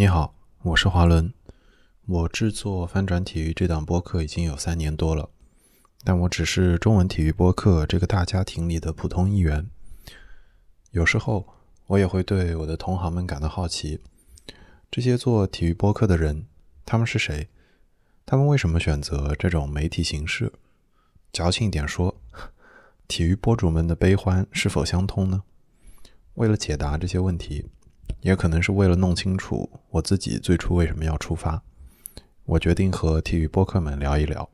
你好，我是华伦。我制作翻转体育这档播客已经有三年多了，但我只是中文体育播客这个大家庭里的普通一员。有时候我也会对我的同行们感到好奇：这些做体育播客的人，他们是谁？他们为什么选择这种媒体形式？矫情一点说，体育博主们的悲欢是否相通呢？为了解答这些问题。也可能是为了弄清楚我自己最初为什么要出发，我决定和体育播客们聊一聊。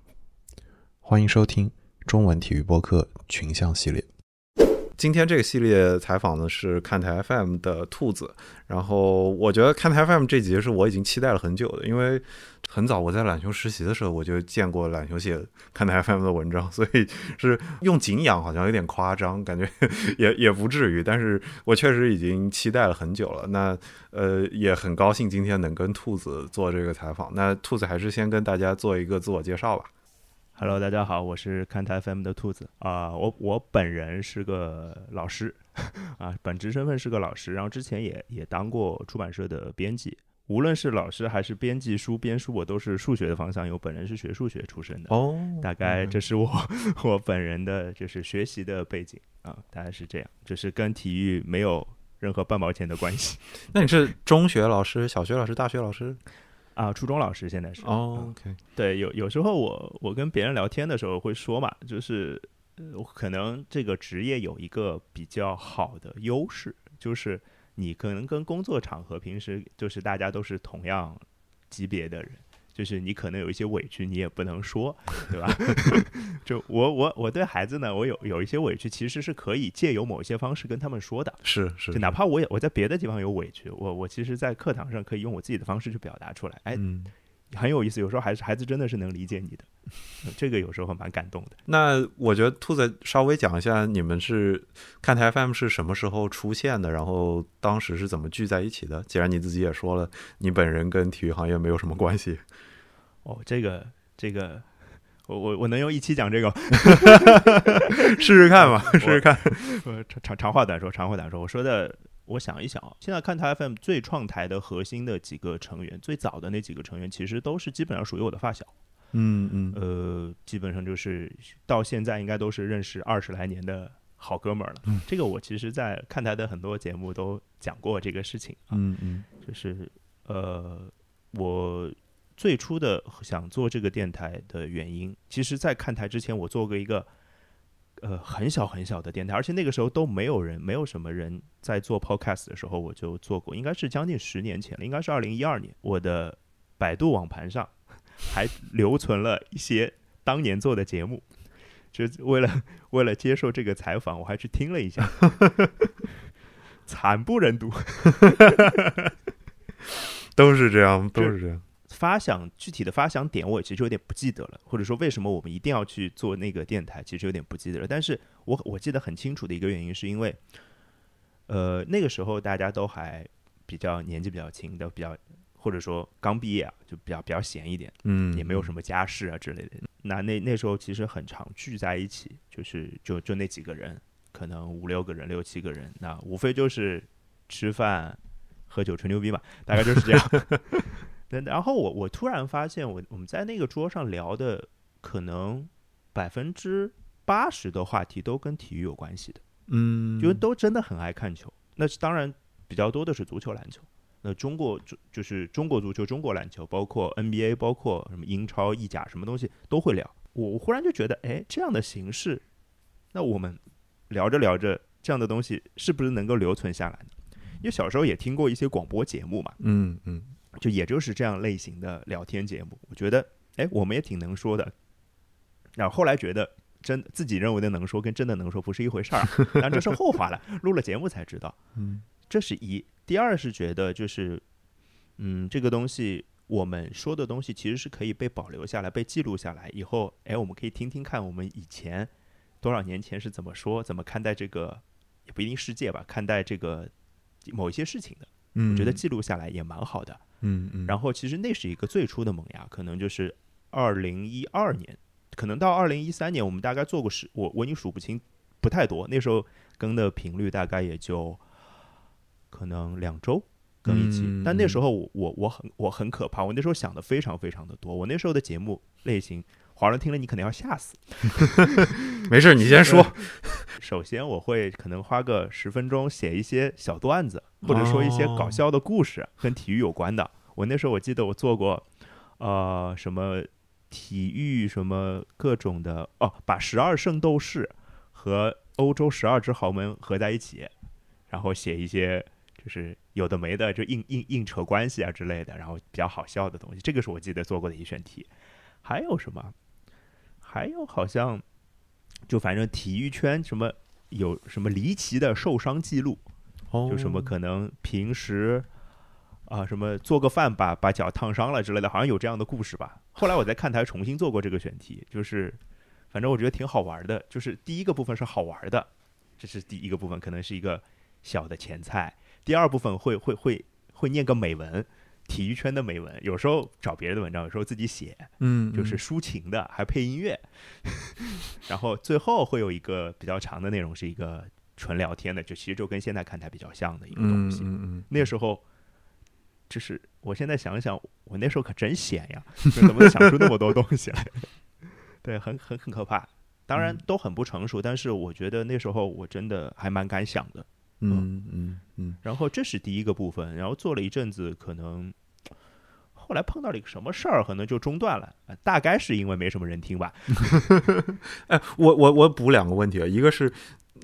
欢迎收听中文体育播客群像系列。今天这个系列采访的是看台 FM 的兔子，然后我觉得看台 FM 这集是我已经期待了很久的，因为很早我在懒熊实习的时候我就见过懒熊写看台 FM 的文章，所以是用敬仰好像有点夸张，感觉 也也不至于，但是我确实已经期待了很久了。那呃也很高兴今天能跟兔子做这个采访。那兔子还是先跟大家做一个自我介绍吧。Hello，大家好，我是看台 FM 的兔子啊，我我本人是个老师 啊，本职身份是个老师，然后之前也也当过出版社的编辑，无论是老师还是编辑书编书，我都是数学的方向，因为本人是学数学出身的哦，大概这是我 我本人的就是学习的背景啊，大概是这样，就是跟体育没有任何半毛钱的关系。那你是中学老师、小学老师、大学老师？啊，初中老师现在是。哦，OK。对，有有时候我我跟别人聊天的时候会说嘛，就是可能这个职业有一个比较好的优势，就是你可能跟工作场合平时就是大家都是同样级别的人。就是你可能有一些委屈，你也不能说，对吧？就我我我对孩子呢，我有有一些委屈，其实是可以借由某一些方式跟他们说的。是是，就哪怕我也我在别的地方有委屈，我我其实，在课堂上可以用我自己的方式去表达出来。哎，很有意思。有时候孩子孩子真的是能理解你的，这个有时候蛮感动的。那我觉得兔子稍微讲一下，你们是看台 FM 是什么时候出现的？然后当时是怎么聚在一起的？既然你自己也说了，你本人跟体育行业没有什么关系。哦，这个这个，我我我能用一期讲这个，试试看吧，试试看。长长长话短说，长话短说。我说的，我想一想啊，现在看台 FM 最创台的核心的几个成员，最早的那几个成员，其实都是基本上属于我的发小。嗯嗯，呃，基本上就是到现在应该都是认识二十来年的好哥们儿了。嗯这个我其实，在看台的很多节目都讲过这个事情。嗯嗯，就是呃，我。最初的想做这个电台的原因，其实，在看台之前，我做过一个呃很小很小的电台，而且那个时候都没有人，没有什么人在做 podcast 的时候，我就做过，应该是将近十年前了，应该是二零一二年。我的百度网盘上还留存了一些当年做的节目，就为了 为了接受这个采访，我还去听了一下，惨不忍睹，都是这样，都是这样。发想具体的发想点，我其实有点不记得了，或者说为什么我们一定要去做那个电台，其实有点不记得了。但是我我记得很清楚的一个原因，是因为，呃，那个时候大家都还比较年纪比较轻，都比较或者说刚毕业啊，就比较比较闲一点，嗯，也没有什么家事啊之类的。那那那时候其实很常聚在一起，就是就就那几个人，可能五六个人、六七个人，那无非就是吃饭、喝酒、吹牛逼嘛，大概就是这样。那然后我我突然发现，我我们在那个桌上聊的，可能百分之八十的话题都跟体育有关系的，嗯，因为都真的很爱看球。那是当然比较多的是足球、篮球。那中国就就是中国足球、中国篮球，包括 NBA，包括什么英超、意甲，什么东西都会聊。我我忽然就觉得，哎，这样的形式，那我们聊着聊着，这样的东西是不是能够留存下来呢？因为小时候也听过一些广播节目嘛，嗯嗯。就也就是这样类型的聊天节目，我觉得，哎，我们也挺能说的。然后后来觉得，真自己认为的能说跟真的能说不是一回事儿，但这是后话了。录了节目才知道，嗯，这是一。第二是觉得，就是，嗯，这个东西我们说的东西其实是可以被保留下来、被记录下来，以后，哎，我们可以听听看我们以前多少年前是怎么说、怎么看待这个，也不一定世界吧，看待这个某一些事情的。嗯，我觉得记录下来也蛮好的。嗯嗯，然后其实那是一个最初的萌芽，可能就是二零一二年，可能到二零一三年，我们大概做过十，我我已经数不清，不太多。那时候更的频率大概也就可能两周，更一期。嗯但那时候我我我很我很可怕，我那时候想的非常非常的多。我那时候的节目类型，华人听了你可能要吓死。没事，你先说。首先，我会可能花个十分钟写一些小段子，或者说一些搞笑的故事，跟体育有关的。我那时候我记得我做过，呃，什么体育什么各种的哦，把十二圣斗士和欧洲十二支豪门合在一起，然后写一些就是有的没的，就硬硬硬扯关系啊之类的，然后比较好笑的东西。这个是我记得做过的一选题。还有什么？还有好像就反正体育圈什么有什么离奇的受伤记录，哦就什么可能平时啊、什么做个饭把把脚烫伤了之类的，好像有这样的故事吧。后来我在看台重新做过这个选题，就是反正我觉得挺好玩的。就是第一个部分是好玩的，这是第一个部分，可能是一个小的前菜。第二部分会会会会念个美文，体育圈的美文，有时候找别人的文章，有时候自己写，嗯，就是抒情的，还配音乐。然后最后会有一个比较长的内容，是一个纯聊天的，就其实就跟现在看台比较像的一个东嗯西。嗯嗯，那时候，就是我现在想想，我那时候可真闲呀，就怎么能想出那么多东西来？对，很很很可怕。当然嗯都很不成熟，但是我觉得那时候我真的还蛮敢想的。嗯嗯嗯然后这是第一个部分，然后做了一阵子，可能后来碰到了一个什么事儿，可能就中断了，呃大概是因为没什么人听吧。哎，我我我补两个问题啊，一个是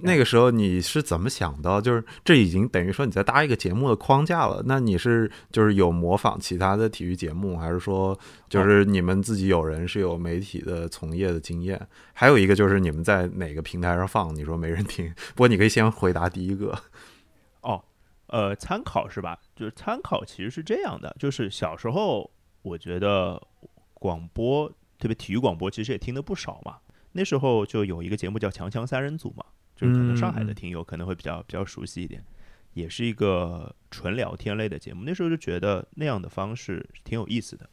那个时候你是怎么想到，就是这已经等于说你在搭一个节目的框架了，那你是就是有模仿其他的体育节目，还是说就是你们自己有人是有媒体的从业的经验？还有一个就是你们在哪个平台上放，你说没人听，不过你可以先回答第一个。哦，呃，参考是吧？就是参考其实是这样的，就是小时候我觉得广播，特别体育广播，其实也听的不少嘛。那时候就有一个节目叫《强强三人组》嘛，就是可能上海的听友可能会比较比较熟悉一点，也是一个纯聊天类的节目。那时候就觉得那样的方式挺有意思的，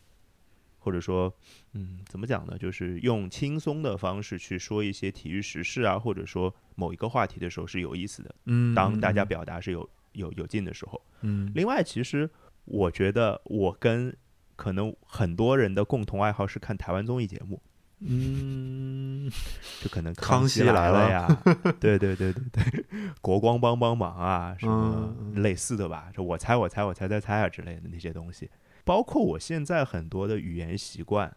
或者说，嗯，怎么讲呢？就是用轻松的方式去说一些体育时事啊，或者说某一个话题的时候是有意思的。嗯当大家表达是有有有劲的时候。嗯另外，其实我觉得我跟可能很多人的共同爱好是看台湾综艺节目，嗯 就可能康熙熙来了了呀，对对对对对，国光帮帮忙啊，什么类似的吧，就我猜我猜我猜猜猜啊之类的那些东西，包括我现在很多的语言习惯，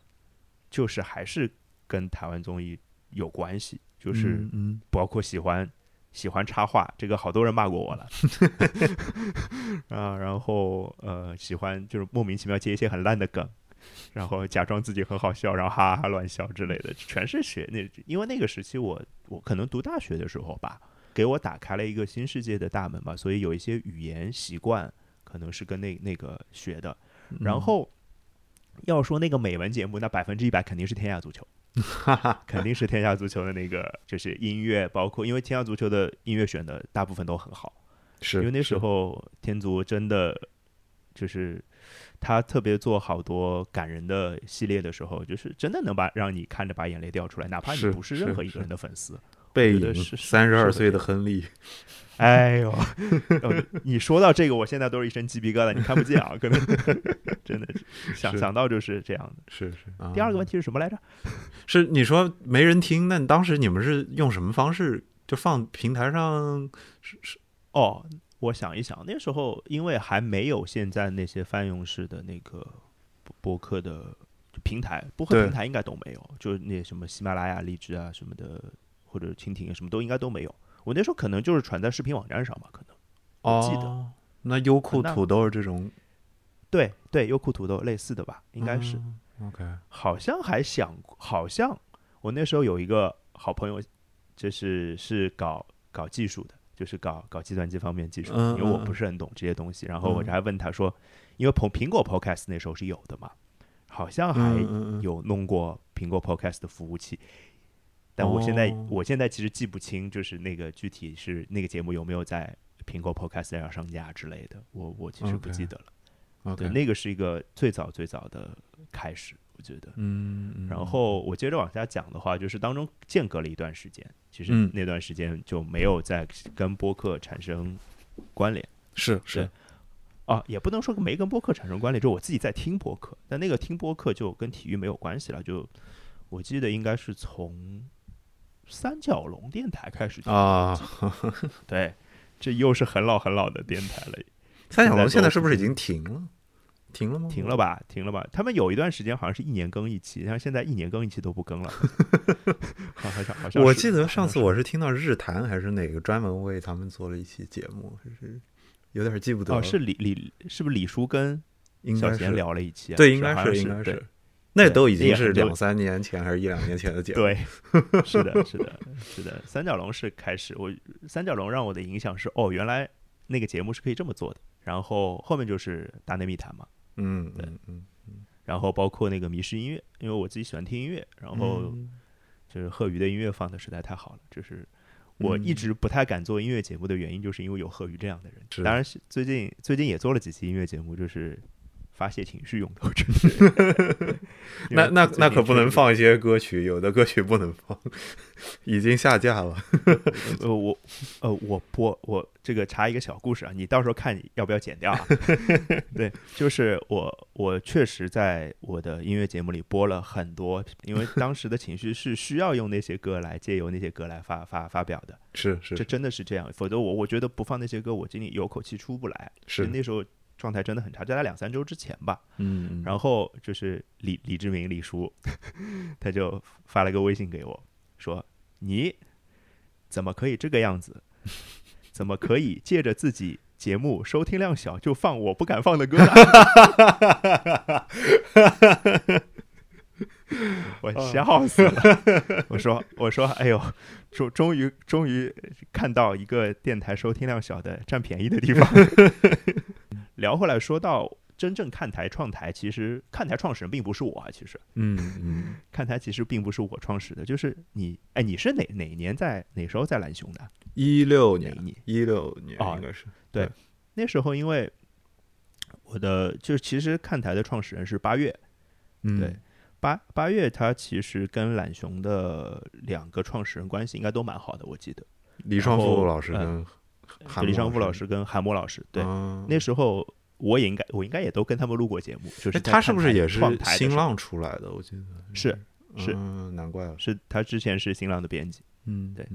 就是还是跟台湾综艺有关系，就是嗯。包括喜欢喜欢插话，这个好多人骂过我了。啊。然后呃，喜欢就是莫名其妙接一些很烂的梗，然后假装自己很好笑，然后哈哈哈乱笑之类的，全是学那。因为那个时期我我可能读大学的时候吧，给我打开了一个新世界的大门吧，所以有一些语言习惯可能是跟那那个学的。嗯然后要说那个美文节目，那百分之一百肯定是天下足球。肯定是天下足球的那个，就是音乐，包括因为天下足球的音乐选的大部分都很好，是因为那时候天足真的就是他特别做好多感人的系列的时候，就是真的能把让你看着把眼泪掉出来，哪怕你不是任何一个人的粉丝。背影三十二岁的的亨利，哎呦，呃你说到这个，我现在都是一身鸡皮疙瘩，你看不见啊，可能 真的是想想到就是这样的。是是。第二个问题题是什么来着？是你说没人听，那当时你们是用什么方式？就放平台上是是哦，我想一想，那时候因为还没有现在那些泛用式的那个播播客的平台，播客平台应该都没有，就是那什么喜马拉雅、荔枝啊什么的，或者蜻蜓啊什么都应该都没有。我那时候可能就是传在视频网站上吧，可能我记得哦，那优酷、土豆这种对对，优酷、土豆类似的吧，应该是。嗯 OK，好像还想，好像我那时候有一个好朋友，就是是搞搞技术的，就是搞搞计算机方面技术因为我嗯不是很懂这些东西。然后我嗯还问他说，因为苹苹果 Podcast 那时候是有的嘛，好像还有弄过苹果 Podcast 的服务器。但我现在、哦我现在其实记不清，就是那个具体是那个节目有没有在苹果 Podcast 上上架之类的，我我其实不记得了。对，那个是一个最早最早的开始，我觉得。嗯，嗯然后我接着往下讲的话，就是当中间隔了一段时间，其实嗯那段时间就没有再跟播客产生关联。是是啊，也不能说没跟播客产生关联，就我自己在听播客，但那个听播客就跟体育没有关系了。就我记得应该是从三角龙电台开始啊，对，这又是很老很老的电台了，三角龙现在是不是已经停了？停了吗？停了吧，停了吧。他们有一段时间好像是一年更一期，但是现在一年更一期都不更了。好像好像我记得上次我是听到日坛还是哪个专门为他们做了一期节目，就是有点记不得了。哦，是李李是不是李叔跟小贤聊了一期？啊对，应该是应该是。那都已经是两三年前还是一两年前的节目。对，是的，是的，是的。三角龙是开始，我三角龙让我的影响是哦，原来那个节目是可以这么做的。然后后面就是大内密谈嘛。嗯，对，嗯嗯，然后包括那个迷失音乐，因为我自己喜欢听音乐，然后就是贺鱼的音乐放的实在太好了，就是我一直不太敢做音乐节目的原因，就是因为有贺鱼这样的人。当然，最近最近也做了几期音乐节目，就是。发泄情绪用的。那那那可不能放一些歌曲，有的歌曲不能放，已经下架了。呃，我呃，我播我这个查一个小故事啊，你到时候看要不要剪掉啊？对，就是我我确实在我的音乐节目里播了很多，因为当时的情绪是需要用那些歌来借由那些歌来发发发表的。是是，这真的是这样，否则我我觉得不放那些歌，我今天有口气出不来。是那时候。状态真的很差，就在两三周之前吧。嗯，然后就是李李志明李叔，他就发了个微信给我，说：“你怎么可以这个样子？怎么可以借着自己节目收听量小就放我不敢放的歌？” 我笑死了。我说：“我说，哎呦，终终于终于看到一个电台收听量小的占便宜的地方。”聊回来说到真正看台创台，其实看台创始人并不是我啊，其实，嗯嗯，看台其实并不是我创始的，就是你，哎，你是哪哪年在哪时候在蓝熊的？一六年，一六年应该是对，那时候因为我的就是其实看台的创始人是八月，嗯对，八八月他其实跟懒熊的两个创始人关系应该都蛮好的，我记得李双富老师跟。李尚富老师跟韩波老师，对，那时候我也应该，我应该也都跟他们录过节目。就是他是不是也是新浪出来的？我记得是是，难怪了，是他之前是新浪的编辑。嗯，对，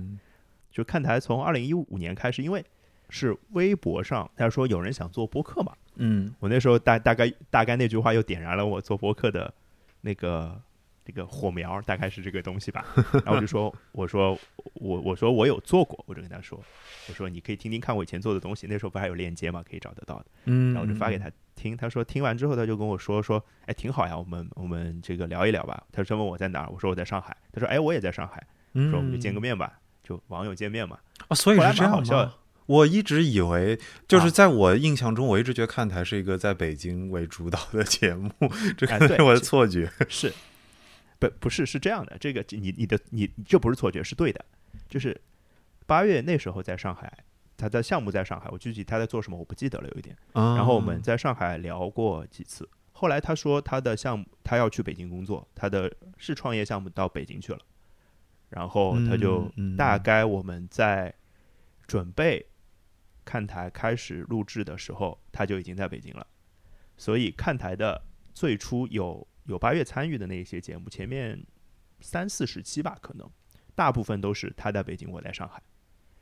就看台从二零一五年开始，因为是微博上他说有人想做播客嘛，嗯，我那时候大大概大概那句话又点燃了我做播客的那个。这个火苗大概是这个东西吧，然后我就说，我说我我说我有做过，我就跟他说，我说你可以听听看我以前做的东西，那时候不还有链接嘛，可以找得到的，嗯，然后我就发给他听，他说听完之后他就跟我说说，哎，挺好呀，我们我们这个聊一聊吧，他说问我在哪儿，我说我在上海，他说哎我也在上海，说我们就见个面吧，就网友见面嘛，啊，所以是这样吗？我一直以为就是在我印象中，我一直觉得看台是一个在北京为主导的节目，这是我的错觉，是。不不是是这样的，这个你你的你这不是错觉，是对的。就是八月那时候在上海，他的项目在上海，我具体他在做什么我不记得了，有一点。然后我们在上海聊过几次，后来他说他的项目他要去北京工作，他的是创业项目到北京去了，然后他就大概我们在准备看台开始录制的时候，他就已经在北京了。所以看台的最初有。有八月参与的那些节目，前面三四十期吧，可能大部分都是他在北京，我在上海。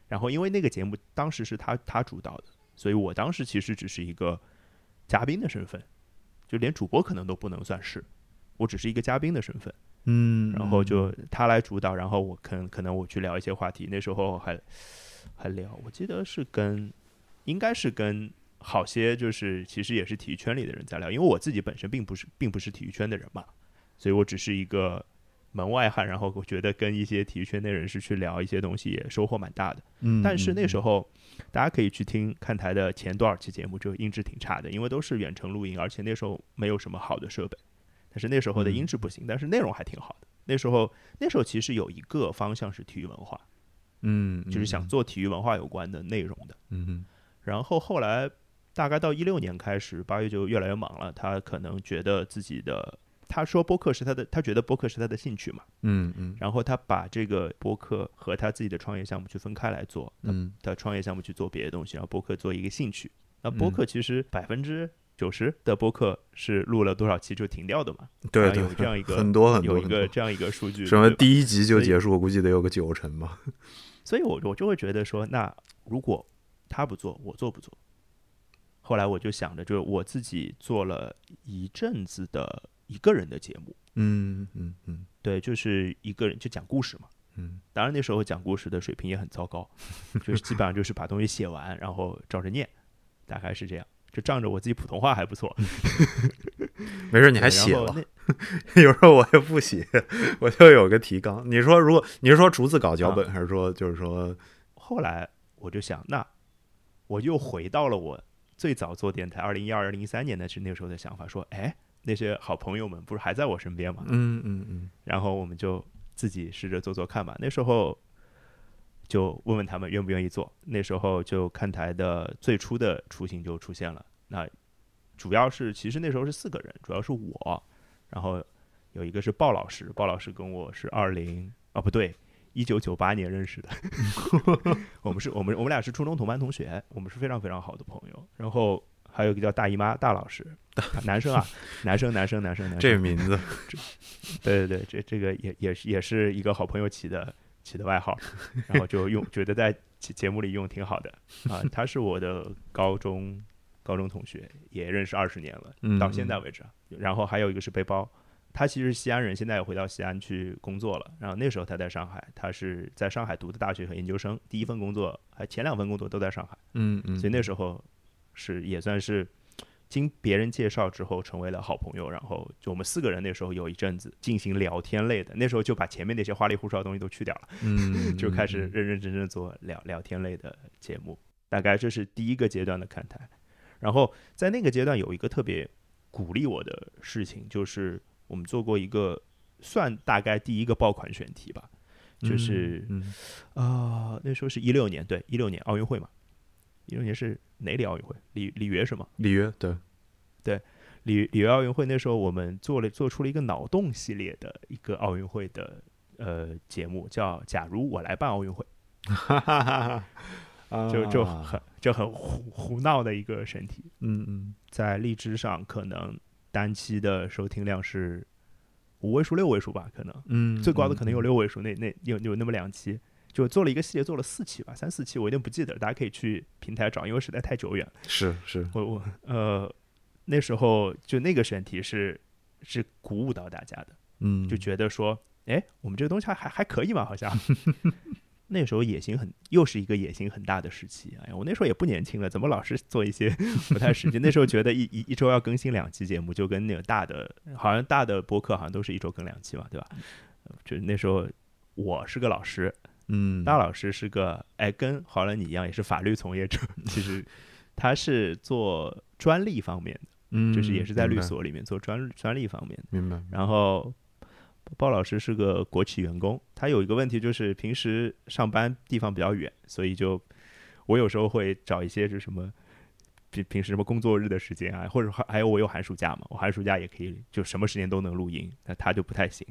然后因为那个节目当时是他他主导的，所以我当时其实只是一个嘉宾的身份，就连主播可能都不能算是，我只是一个嘉宾的身份。嗯，然后就他来主导，然后我可能可能我去聊一些话题。那时候还还聊，我记得是跟应该是跟。好些就是其实也是体育圈里的人在聊，因为我自己本身并不是并不是体育圈的人嘛，所以我只是一个门外汉。然后我觉得跟一些体育圈内人士去聊一些东西，也收获蛮大的。嗯，但是那时候大家可以去听看台的前多少期节目，就音质挺差的，因为都是远程录音，而且那时候没有什么好的设备。但是那时候的音质不行，但是内容还挺好的。那时候那时候其实有一个方向是体育文化，嗯，就是想做体育文化有关的内容的。嗯，然后后来。大概到一六年开始，八月就越来越忙了。他可能觉得自己的，他说播客是他的，他觉得播客是他的兴趣嘛。嗯嗯。然后他把这个播客和他自己的创业项目去分开来做。嗯。他创业项目去做别的东西，然后播客做一个兴趣。那播嗯客其实百分之九十的播客是录了多少期就停掉的嘛？对有这样一个很多很多有一个这样一个数据，什么第一集就结束，我估计得有个九成吧。所以我我就会觉得说，那如果他不做，我做不做？后来我就想着，就是我自己做了一阵子的一个人的节目，嗯嗯嗯对，就是一个人就讲故事嘛。嗯当然那时候讲故事的水平也很糟糕，就是基本上就是把东西写完，然后照着念，大概是这样。就仗着我自己普通话还不错，没事，你还写了。有时候我也不写，我就有个提纲。你说，如果你是说逐字稿脚啊本，还是说就是说，后来我就想，那我又回到了我最早做电台，二零一二、二零一三年的是那个时候的想法，说，哎，那些好朋友们不是还在我身边吗？嗯嗯嗯然后我们就自己试着做做看吧。那时候就问问他们愿不愿意做。那时候就看台的最初的雏形就出现了。那主要是其实那时候是四个人，主要是我，然后有一个是鲍老师，鲍老师跟我是二零啊不对。一九九八年认识的，我们是我们我们俩是初中同班同学，我们是非常非常好的朋友。然后还有一个叫大姨妈大老师，男生啊，男生男生男生男生，这名字，对对对，这这个也也是也是一个好朋友起的起的外号，然后就用觉得在节节目里用挺好的啊。他是我的高中高中同学，也认识二十年了，嗯到现在为止啊。然后还有一个是背包，他其实西安人，现在也回到西安去工作了。然后那时候他在上海，他是在上海读的大学和研究生，第一份工作还前两份工作都在上海。嗯嗯，所以那时候是也算是经别人介绍之后成为了好朋友，然后就我们四个人那时候有一阵子进行聊天类的，那时候就把前面那些花里胡哨的东西都去掉了，嗯就开始认认真真做聊聊天类的节目。大概这是第一个阶段的看台，然后在那个阶段有一个特别鼓励我的事情，就是我们做过一个算大概第一个爆款选题吧，就是嗯。啊、那时候是一六年，对，一六年奥运会嘛，一六年是哪里奥运会？里里约是吗？里约对。对，里里约奥运会那时候我们做了做出了一个脑洞系列的一个奥运会的呃节目，叫《假如我来办奥运会哈哈哈哈，》，就就啊。很就很胡胡闹的一个选题，嗯嗯。在荔枝上可能单期的收听量是五位数六位数吧，可能嗯，最高的可能有嗯六位数，那那有有那么两期。就做了一个系列，做了四期吧，三四期我有点不记得，大家可以去平台找，因为实在太久远了。是是，我我呃那时候就那个选题是是鼓舞到大家的，嗯，就觉得说，哎，我们这个东西还还还可以嘛，好像。那时候野心很，又是一个野心很大的时期。哎呀，我那时候也不年轻了，怎么老是做一些 不太实际？那时候觉得一一一周要更新两期节目，就跟那个大的，好像大的播客好像都是一周更两期嘛，对吧？呃就那时候我是个老师，嗯，大老师是个哎，跟郝伦你一样，也是法律从业者。其实他是做专利方面的，嗯，就是也是在律，所里面做专专利方面的。明白，然后鲍老师是个国企员工，他有一个问题就是平时上班地方比较远，所以就我有时候会找一些是什么。平平时什么工作日的时间啊，或者还还有我有寒暑假嘛，我寒暑假也可以就什么时间都能录音，那他就不太行。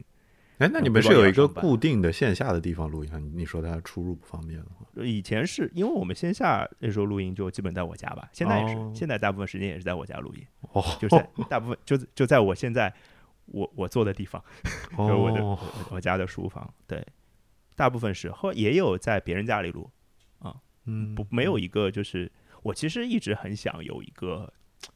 哎，那你们是有一个固定的线下的地方录音啊？你你说他出入不方便的话，以前是因为我们线下那时候录音就基本在我家吧，现在也是，哦现在大部分时间也是在我家录音，哦，就是在大部分就就在我现在我我坐的地方，就是我的、哦，我我家的书房，对，大部分时候也有在别人家里录啊，嗯，不没有一个就是我其实一直很想有一个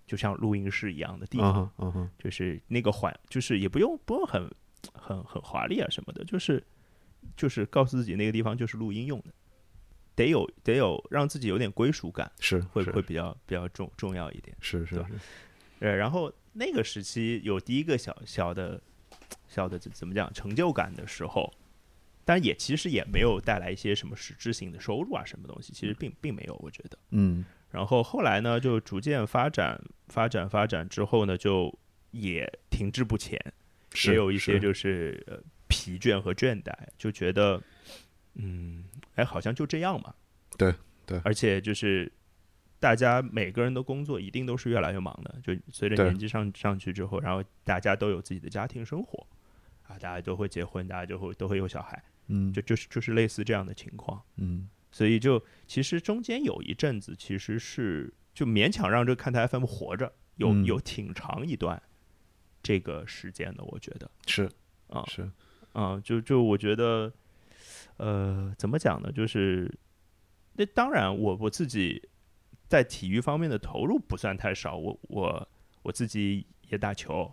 就像录音室一样的地嗯方，哼嗯哼，就是那个环就是也不用不用很很很华丽啊什么的，就是就是告诉自己那个地方就是录音用的。得有得有让自己有点归属感，是是会会比较比较重重要一点。是是是，呃，然后那个时期有第一个小小的小的怎怎么讲成就感的时候，但也其实也没有带来一些什么实质性的收入啊，什么东西，其实并并没有，我觉得。嗯然后后来呢，就逐渐发展发展发展之后呢，就也停滞不前，也有一些是就是呃疲倦和倦怠，就觉得嗯，哎，好像就这样嘛。对对而且就是大家每个人的工作一定都是越来越忙的，就随着年纪上上去之后，然后大家都有自己的家庭生活啊，大家都会结婚，大家就会都会有小孩，嗯。就就是就是类似这样的情况。嗯。所以就其实中间有一阵子其实是就勉强让这个看台 FM 活着，有嗯。有挺长一段这个时间的，我觉得。是啊。是，啊，就就我觉得，呃，怎么讲呢？就是那当然我我自己在体育方面的投入不算太少，我我我自己也打球，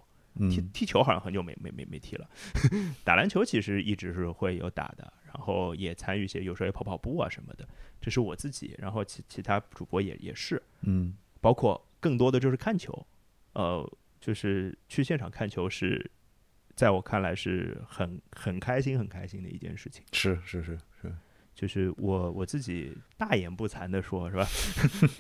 踢嗯踢球好像很久没没没没踢了，打篮球其实一直是会有打的，然后也参与一些，有时候也跑跑步啊什么的，这是我自己，然后其其他主播也也是，嗯。包括更多的就是看球，呃，就是去现场看球是，在我看来是很很开心很开心的一件事情。是是是是，就是我我自己大言不惭的说，是吧？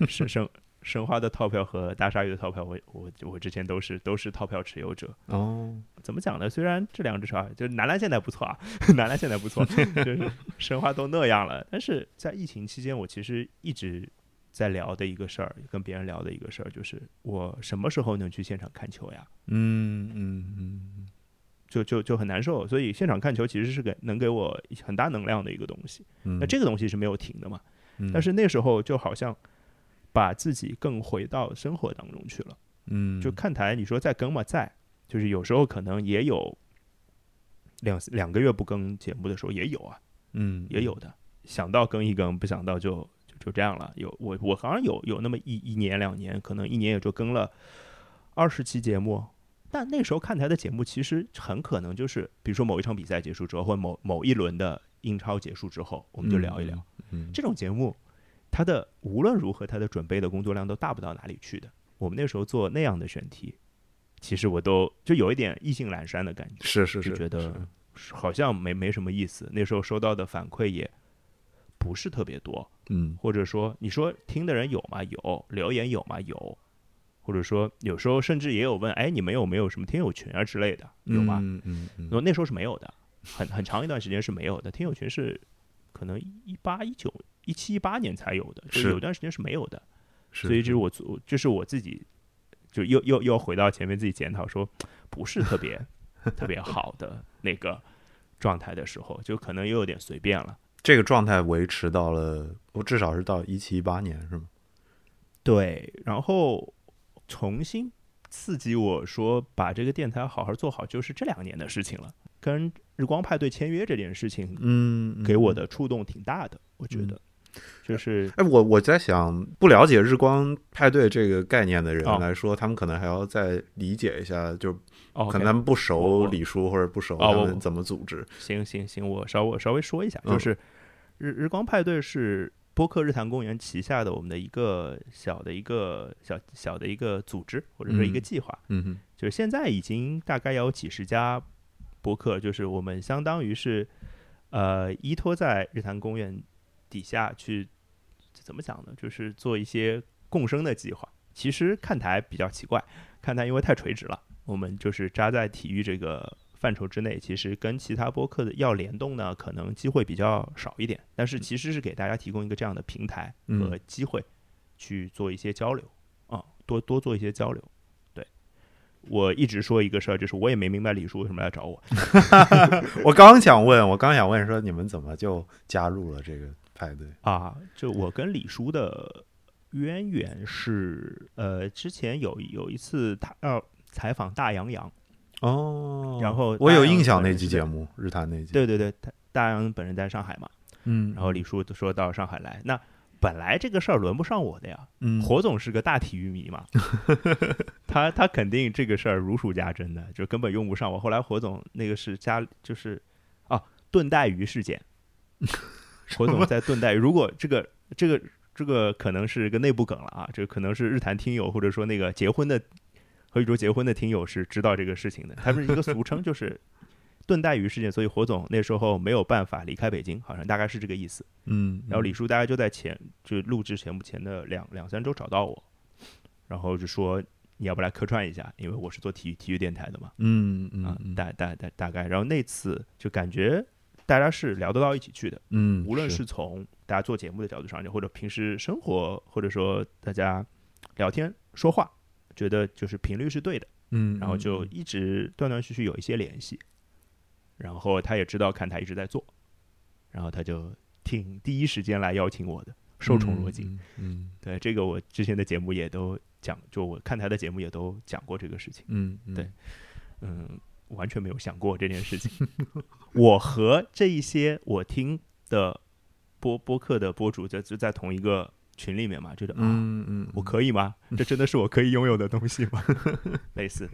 是申申花的套票和大鲨鱼的套票，我我我之前都是都是套票持有者。哦，怎么讲呢？虽然这两支球啊，就是男篮现在不错啊，男篮现在不错，就是申花都那样了。但是在疫情期间，我其实一直在聊的一个事儿，跟别人聊的一个事儿，就是我什么时候能去现场看球呀？嗯嗯嗯就就就很难受。所以现场看球其实是给能给我很大能量的一个东西。嗯，那这个东西是没有停的嘛？嗯，但是那时候就好像把自己更回到生活当中去了。嗯就看台，你说在更吗？在，就是有时候可能也有两两个月不更节目的时候也有啊，嗯也有的。想到更一更，不想到就就就这样了。有我我好像有有那么一一年两年，可能一年也就更了二十期节目。但那时候看台的节目其实很可能就是，比如说某一场比赛结束之后，或者某某一轮的英超结束之后，我们就聊一聊。嗯这种节目，它的无论如何，它的准备的工作量都大不到哪里去的。我们那时候做那样的选题，其实我都就有一点意兴阑珊的感觉，是是就是觉得好像没没什么意思。那时候收到的反馈也不是特别多，嗯或者说你说听的人有吗？有，留言有吗？有，或者说有时候甚至也有问，哎，你们有没有什么听友群啊之类的？有吗？嗯嗯嗯那、那时候是没有的，很很长一段时间是没有的。听友群是可能一八、一九、一七、一八年才有的，就是有段时间是没有的。是，所以就是我做，就是我自己就又又又回到前面自己检讨说，不是特别特别好的 那个状态的时候，就可能又有点随便了。这个状态维持到了，我至少是到一七一八年是吗？对，然后重新刺激我说把这个电台好好做好，就是这两年的事情了。跟日光派对签约这件事情，嗯给我的触动挺大的，我觉得，就是哎，我我在想，不了解日光派对这个概念的人哦。来说，他们可能还要再理解一下，就哦可能他们不熟我李叔或者不熟他们怎么组织。行行行，我稍微稍微说一下，嗯。就是日日光派对是播客日坛公园旗下的我们的一个小的一个小小的一个组织或者说一个嗯计划，嗯哼，就是现在已经大概有几十家播客，就是我们相当于是呃依托在日坛公园底下去怎么讲呢？就是做一些共生的计划。其实看台比较奇怪，看台因为太垂直了，我们就是扎在体育这个范畴之内，其实跟其他播客的要联动呢，可能机会比较少一点。但是其实是给大家提供一个这样的平台和嗯机会，去做一些交流啊，多多做一些交流。对我一直说一个事儿，就是我也没明白李叔为什么来找我。我刚想问，我刚想问说，你们怎么就加入了这个派对？啊，就我跟李叔的渊源是，呃，之前有有一次他要采访大洋洋，哦然后我有印象那期节目，日坛那期。，对对对，他大洋本人在上海嘛，嗯，然后李叔说到上海来，那本来这个事儿轮不上我的呀，嗯，火总是个大体育迷嘛，他他肯定这个事儿如数家珍的，就根本用不上我。后来火总那个是家就是啊炖带鱼事件，火总在炖带鱼。如果这个这个这个可能是个内部梗了啊，这可能是日坛听友或者说那个结婚的和宇宙结婚的听友是知道这个事情的，他们一个俗称，就是 炖带鱼事件。所以火总那时候没有办法离开北京，好像大概是这个意思。嗯，然后李叔大概就在前就录制前不前的两两三周找到我，然后就说你要不来客串一下，因为我是做体育体育电台的嘛，嗯嗯啊嗯，大大大大概，然后那次就感觉大家是聊得到一起去的，嗯，无论是。从大家做节目的角度上讲，或者平时生活，或者说大家聊天说话，觉得就是频率是对的，嗯，然后就嗯一直断断续续有一些联系，然后他也知道看台一直在做，然后他就挺第一时间来邀请我的，受宠若惊。嗯对，这个我之前的节目也都讲，就我看台的节目也都讲过这个事情。嗯嗯，对嗯，完全没有想过这件事情。我和这一些我听的播播客的播主在就在同一个群里面嘛，觉得啊，嗯嗯，我可以吗？这真的是我可以拥有的东西吗？类似的，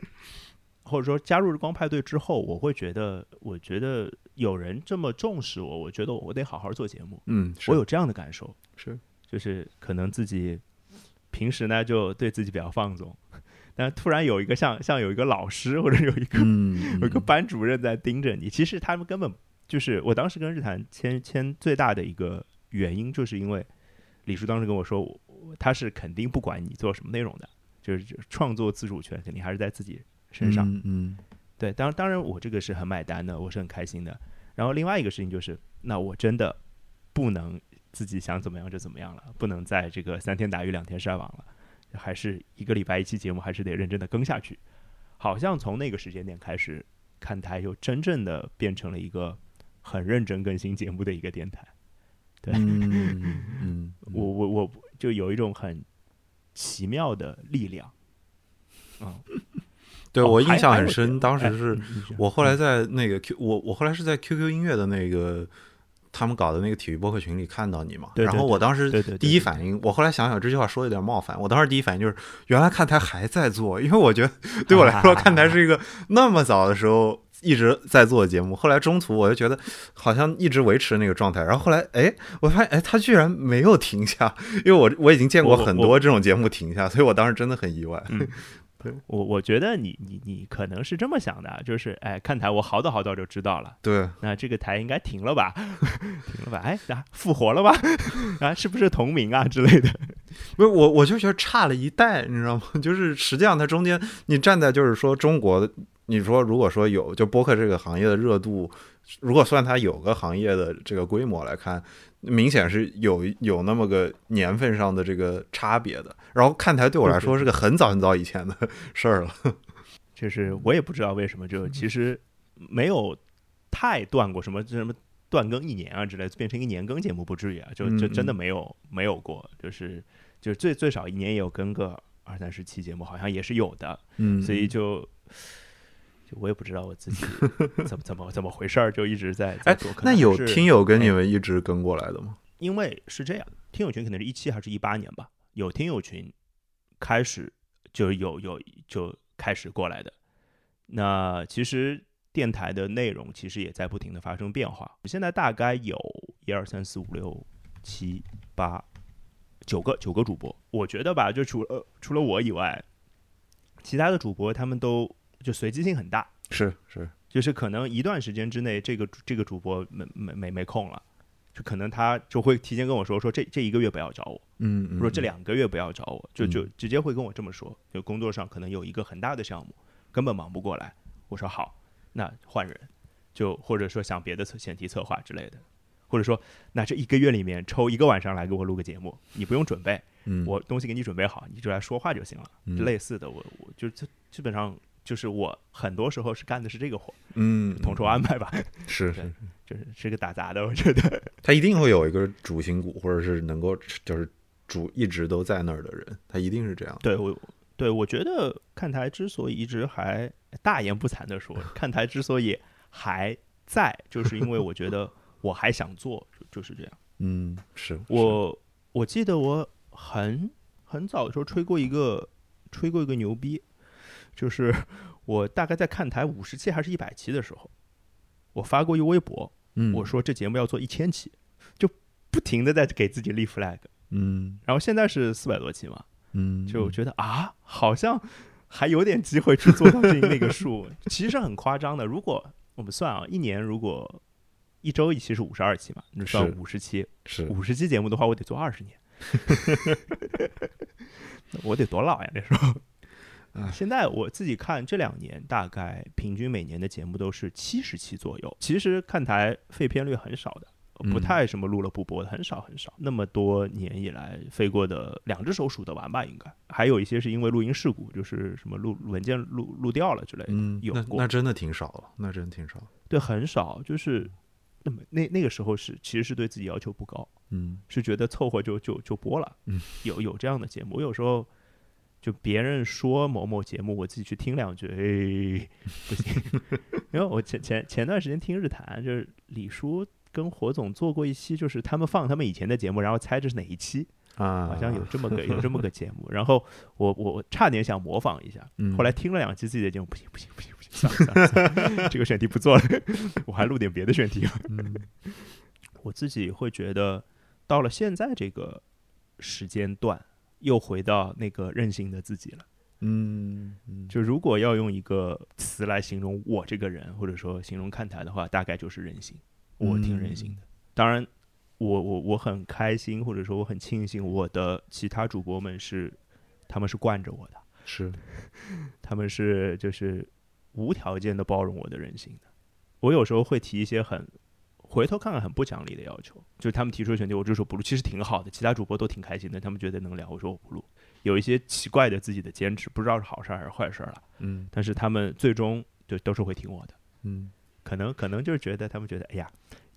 或者说加入日光派对之后，我会觉得，我觉得有人这么重视我，我觉得我得好好做节目。嗯，我有这样的感受，是就是可能自己平时呢就对自己比较放纵，但突然有一个像像有一个老师或者有一个、嗯 有一个班主任在盯着你，其实他们根本就是我当时跟日坛签签最大的一个原因，就是因为李叔当时跟我说，他是肯定不管你做什么内容的，就是就是创作自主权肯定还是在自己身上。嗯嗯对，当当然我这个是很买单的，我是很开心的。然后另外一个事情就是，那我真的不能自己想怎么样就怎么样了，不能在这个三天打鱼两天晒网了，还是一个礼拜一期节目，还是得认真的更下去。好像从那个时间点开始，看台又真正的变成了一个很认真更新节目的一个电台。对嗯嗯，我我我就有一种很奇妙的力量。嗯，对我印象很深，当哎时是我后来在那个 Q，我我后来是在 QQ 音乐的那个他们搞的那个体育播客群里看到你嘛，然后我当时第一反应，我后来想想这句话说有点冒犯，我当时第一反应就是原来看台还在做，因为我觉得对我来说看台是一个那么早的时候。一直在做节目，后来中途我就觉得好像一直维持那个状态，然后后来哎，我发现哎，他居然没有停下，因为我我已经见过很多这种节目停下，所以我当时真的很意外。嗯我我觉得你你你可能是这么想的，就是哎，看台我好早好早就知道了，对，那这个台应该停了吧，停了吧，哎，啊，复活了吧，啊，是不是同名啊之类的？不是我，我就觉得差了一代，你知道吗？就是实际上它中间，你站在就是说中国的，你说如果说有就播客这个行业的热度，如果算它有个行业的这个规模来看，明显是有有那么个年份上的这个差别的。然后看台对我来说是个很早很早以前的 事儿了。就是我也不知道为什么，就其实没有太断过什么什么断更一年啊之类，变成一年更节目不至于啊，就就嗯真的没有没有过，就是就是最最少一年也有更个二三十期节目，好像也是有的，嗯所以就。就我也不知道我自己 怎么怎么怎么回事儿，就一直在在哎那有听友跟你们一直跟过来的吗？因为是这样，听友群可能是一七还是一八年吧，有听友群开始就有有就开始过来的。那其实电台的内容其实也在不停的发生变化。现在大概有一二三四五六七八九个九个主播，我觉得吧，就除了、除了我以外，其他的主播他们都就随机性很大。是是，就是可能一段时间之内，这个这个主播没没没没空了，就可能他就会提前跟我说，说这这一个月不要找我，嗯，说这两个月不要找我，就就嗯直接会跟我这么说。就工作上可能有一个很大的项目，根本忙不过来。我说好，那换人，就或者说想别的策选题策划之类的，或者说那这一个月里面抽一个晚上来给我录个节目，你不用准备，嗯我东西给你准备好，你就来说话就行了。嗯类似的，我我就这基本上就是我很多时候是干的是这个活，嗯统筹安排吧，是是，就是是个打杂的，我觉得。他一定会有一个主心骨，或者是能够就是主一直都在那儿的人，他一定是这样。对我，对我觉得看台之所以一直还大言不惭的说，看台之所以还在，就是因为我觉得我还想做，就就是这样。嗯，是我我记得我很很早的时候吹过一个吹过一个牛逼，就是 我大概在看台五十期还是一百期的时候，我发过一微博，嗯，我说这节目要做一千期，就不停的在给自己立 flag。嗯然后现在是四百多期嘛，嗯，就觉得啊，好像还有点机会去做到这那个数，其实是很夸张的。如果我们算啊，一年如果一周一期是五十二期嘛，你算是五十期，是五十期节目的话，我得做二十年，那我得多老呀？那时候唉。现在我自己看这两年，大概平均每年的节目都是七十期左右。其实看台废片率很少的，不嗯太什么录了不播的，很少很少。那么多年以来飞过的，两只手数得完吧？应该还有一些是因为录音事故，就是什么录文件录录掉了之类的。嗯，有过那真的挺少了，那真挺少。对，很少，就是那么那那个时候是其实是对自己要求不高，嗯是觉得凑合就就就播了。嗯，有有这样的节目，我有时候就别人说某某节目，我自己去听两句，哎，不行。因为我前前前段时间听日坛，就是李叔跟火总做过一期，就是他们放他们以前的节目，然后猜这是哪一期，啊，好像有这么个 有这么个节目。然后我我我差点想模仿一下，嗯后来听了两期自己的节目，不行不行不行不行，算了算了算了，这个选题不做了，我还录点别的选题吧。嗯我自己会觉得，到了现在这个时间段，又回到那个任性的自己了。嗯嗯就如果要用一个词来形容我这个人，或者说形容看台的话，大概就是任性。我挺任性的。当然，我我我很开心，或者说我很庆幸，我的其他主播们是他们是惯着我的，是 他们是就是无条件的包容我的任性的。我有时候会提一些很回头看看很不讲理的要求，就是他们提出的选题，我就说不录，其实挺好的，其他主播都挺开心的，他们觉得能聊，我说我不录。有一些奇怪的自己的坚持，不知道是好事儿还是坏事儿了，嗯但是他们最终就都是会听我的。嗯，可能可能就是觉得他们觉得，哎呀，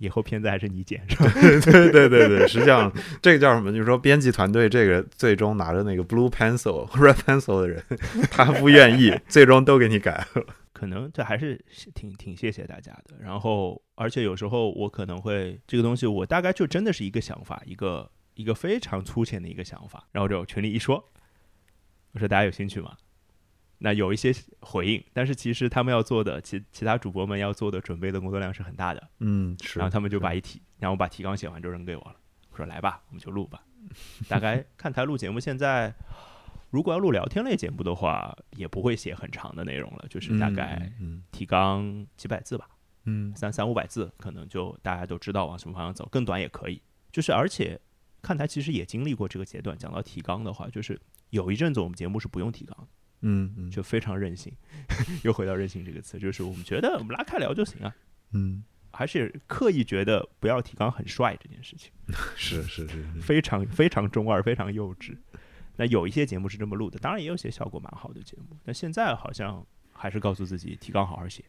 以后片子还是你剪是吧？对对对对，实际上这个叫什么？就是说编辑团队这个最终拿着那个 blue pencil、red pencil 的人，他不愿意，最终都给你改了。可能这还是挺挺谢谢大家的。然后，而且有时候我可能会这个东西，我大概就真的是一个想法，一个一个非常粗浅的一个想法，然后就群里一说，我说大家有兴趣吗？那有一些回应，但是其实他们要做的，其其他主播们要做的准备的工作量是很大的。嗯，是然后他们就把一提，然后把提纲写完就扔给我了，我说来吧，我们就录吧。大概看台录节目，现在如果要录聊天类节目的话，也不会写很长的内容了，就是大概嗯提纲几百字吧，嗯三三五百字，可能就大家都知道往什么方向走，更短也可以。就是而且看台其实也经历过这个阶段。讲到提纲的话，就是有一阵子我们节目是不用提纲的，嗯嗯，就非常任性。又回到任性这个词，就是我们觉得我们拉开聊就行啊。嗯还是刻意觉得不要提纲很帅这件事情，是是是是，非常非常中二，非常幼稚。那有一些节目是这么录的，当然也有些效果蛮好的节目。但现在好像还是告诉自己提纲好好写，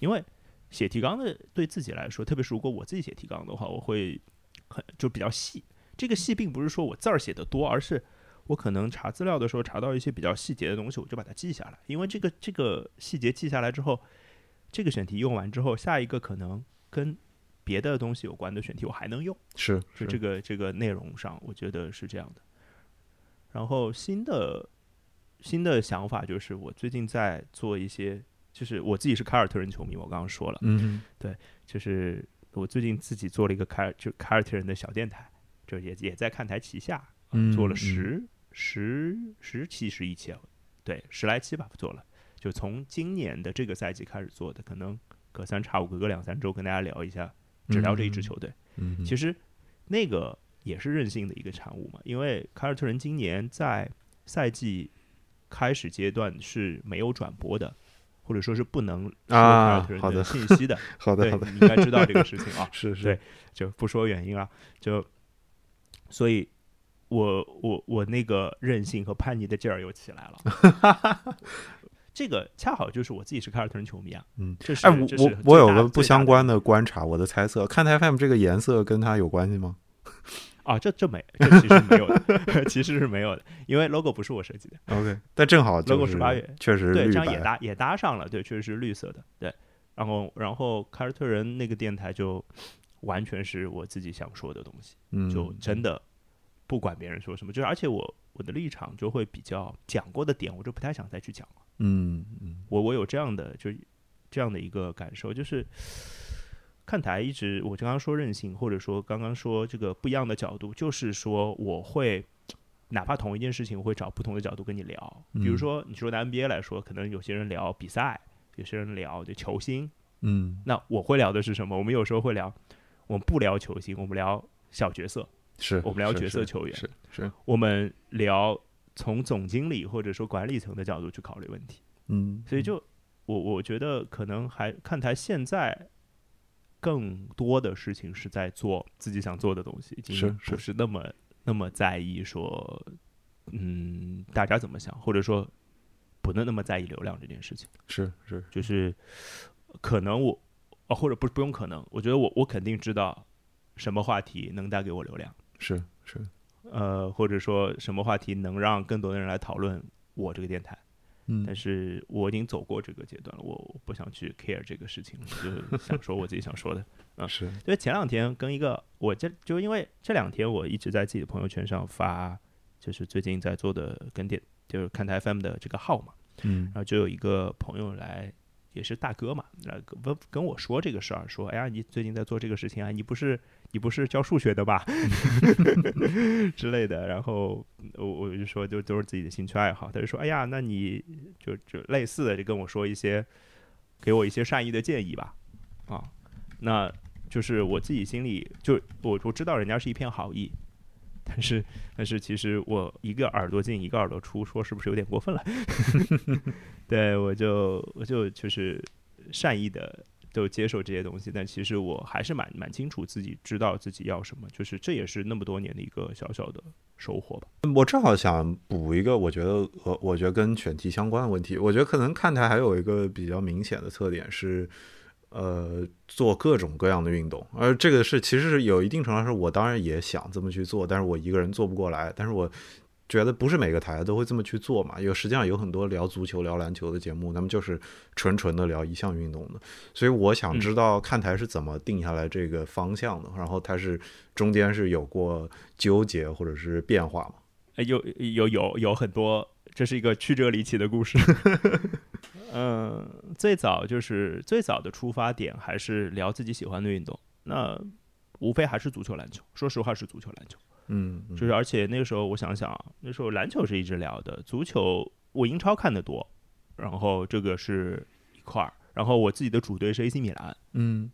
因为写提纲的对自己来说，特别是如果我自己写提纲的话，我会很就比较细。这个细并不是说我字儿写的多，而是我可能查资料的时候查到一些比较细节的东西，我就把它记下来。因为这个这个细节记下来之后，这个选题用完之后，下一个可能跟别的东西有关的选题我还能用。是就这个这个内容上，我觉得是这样的。然后新的新的想法就是，我最近在做一些，就是我自己是凯尔特人球迷，我刚刚说了，嗯对就是我最近自己做了一个凯尔就凯尔特人的小电台，就也也在看台旗下、做了嗯十十十期十一期啊，对，十来期吧做了，就从今年的这个赛季开始做的，可能隔三差五隔个两三周跟大家聊一下，只聊这一支球队。嗯，其实那个也是任性的一个产物嘛，因为凯尔特人今年在赛季开始阶段是没有转播的，或者说是不能啊尔特人好的信息的。对，好的好的，你应该知道这个事情啊，是是对就不说原因了，就所以。我我我那个任性和叛逆的劲儿又起来了，这个恰好就是我自己是凯尔特人球迷啊，嗯，这是哎，我我我有个不相关的观察，我的猜测，看台 FM 这个颜色跟它有关系吗啊，这这没，这其实没有的，其实是没有的，因为 logo 不是我设计的。？OK，但正好 logo 是18月确实对，这样也搭也搭上了，对，确实是绿色的，对。然后，然后凯尔特人那个电台就完全是我自己想说的东西，嗯，就真的不管别人说什么，就是而且我我的立场就会比较讲过的点，我就不太想再去讲了。嗯嗯我我有这样的就这样的一个感受，就是看台一直我刚刚说任性，或者说刚刚说这个不一样的角度，就是说我会哪怕同一件事情，我会找不同的角度跟你聊。比如嗯说你说拿 NBA 来说，可能有些人聊比赛，有些人聊就球星，嗯，那我会聊的是什么？我们有时候会聊，我们不聊球星，我们聊小角色，是我们聊角色球员是是，我们聊从总经理或者说管理层的角度去考虑问题。嗯，所以就我我觉得可能还看台现在更多的事情是在做自己想做的东西，已是经不是那么那么在意说，嗯，大家怎么想，或者说不能那么在意流量这件事情。是是，就是可能我哦，或者不不用可能，我觉得我我肯定知道什么话题能带给我流量，是是，呃，或者说什么话题能让更多的人来讨论我这个电台。嗯但是我已经走过这个阶段了，我我不想去 care 这个事情，我就 想说我自己想说的。啊是，因为前两天跟一个我这就因为这两天我一直在自己的朋友圈上发，就是最近在做的跟电就是看台 FM 的这个号嘛，嗯然后就有一个朋友来，也是大哥嘛，来跟跟我说这个事儿，说哎呀你最近在做这个事情啊，你不是你不是教数学的吧 之类的，然后我我就说就都是自己的兴趣爱好，他就说哎呀那你就就类似的就跟我说一些给我一些善意的建议吧，啊，那就是我自己心里就我我知道人家是一片好意。但是，但是其实我一个耳朵进一个耳朵出，说是不是有点过分了？对我就我就就是善意的就接受这些东西，但其实我还是蛮蛮清楚自己知道自己要什么，就是这也是那么多年的一个小小的收获吧。我正好想补一个，我觉得和我觉得跟选题相关的问题。我觉得可能看台还有一个比较明显的特点是，呃，做各种各样的运动，而这个是其实是有一定程度上是我当然也想这么去做，但是我一个人做不过来。但是我觉得不是每个台都会这么去做嘛，有实际上有很多聊足球、聊篮球的节目，那么就是纯纯的聊一项运动的。所以我想知道看台是怎么定下来这个方向的，然后它是中间是有过纠结或者是变化吗？呃有有有有很多，这是一个曲折离奇的故事。嗯，最早就是最早的出发点还是聊自己喜欢的运动，那无非还是足球、篮球。说实话是足球、篮球。嗯，嗯。就是而且那个时候我想想啊，那时候篮球是一直聊的，足球我英超看的多，然后这个是一块儿，然后我自己的主队是 AC 米兰，嗯。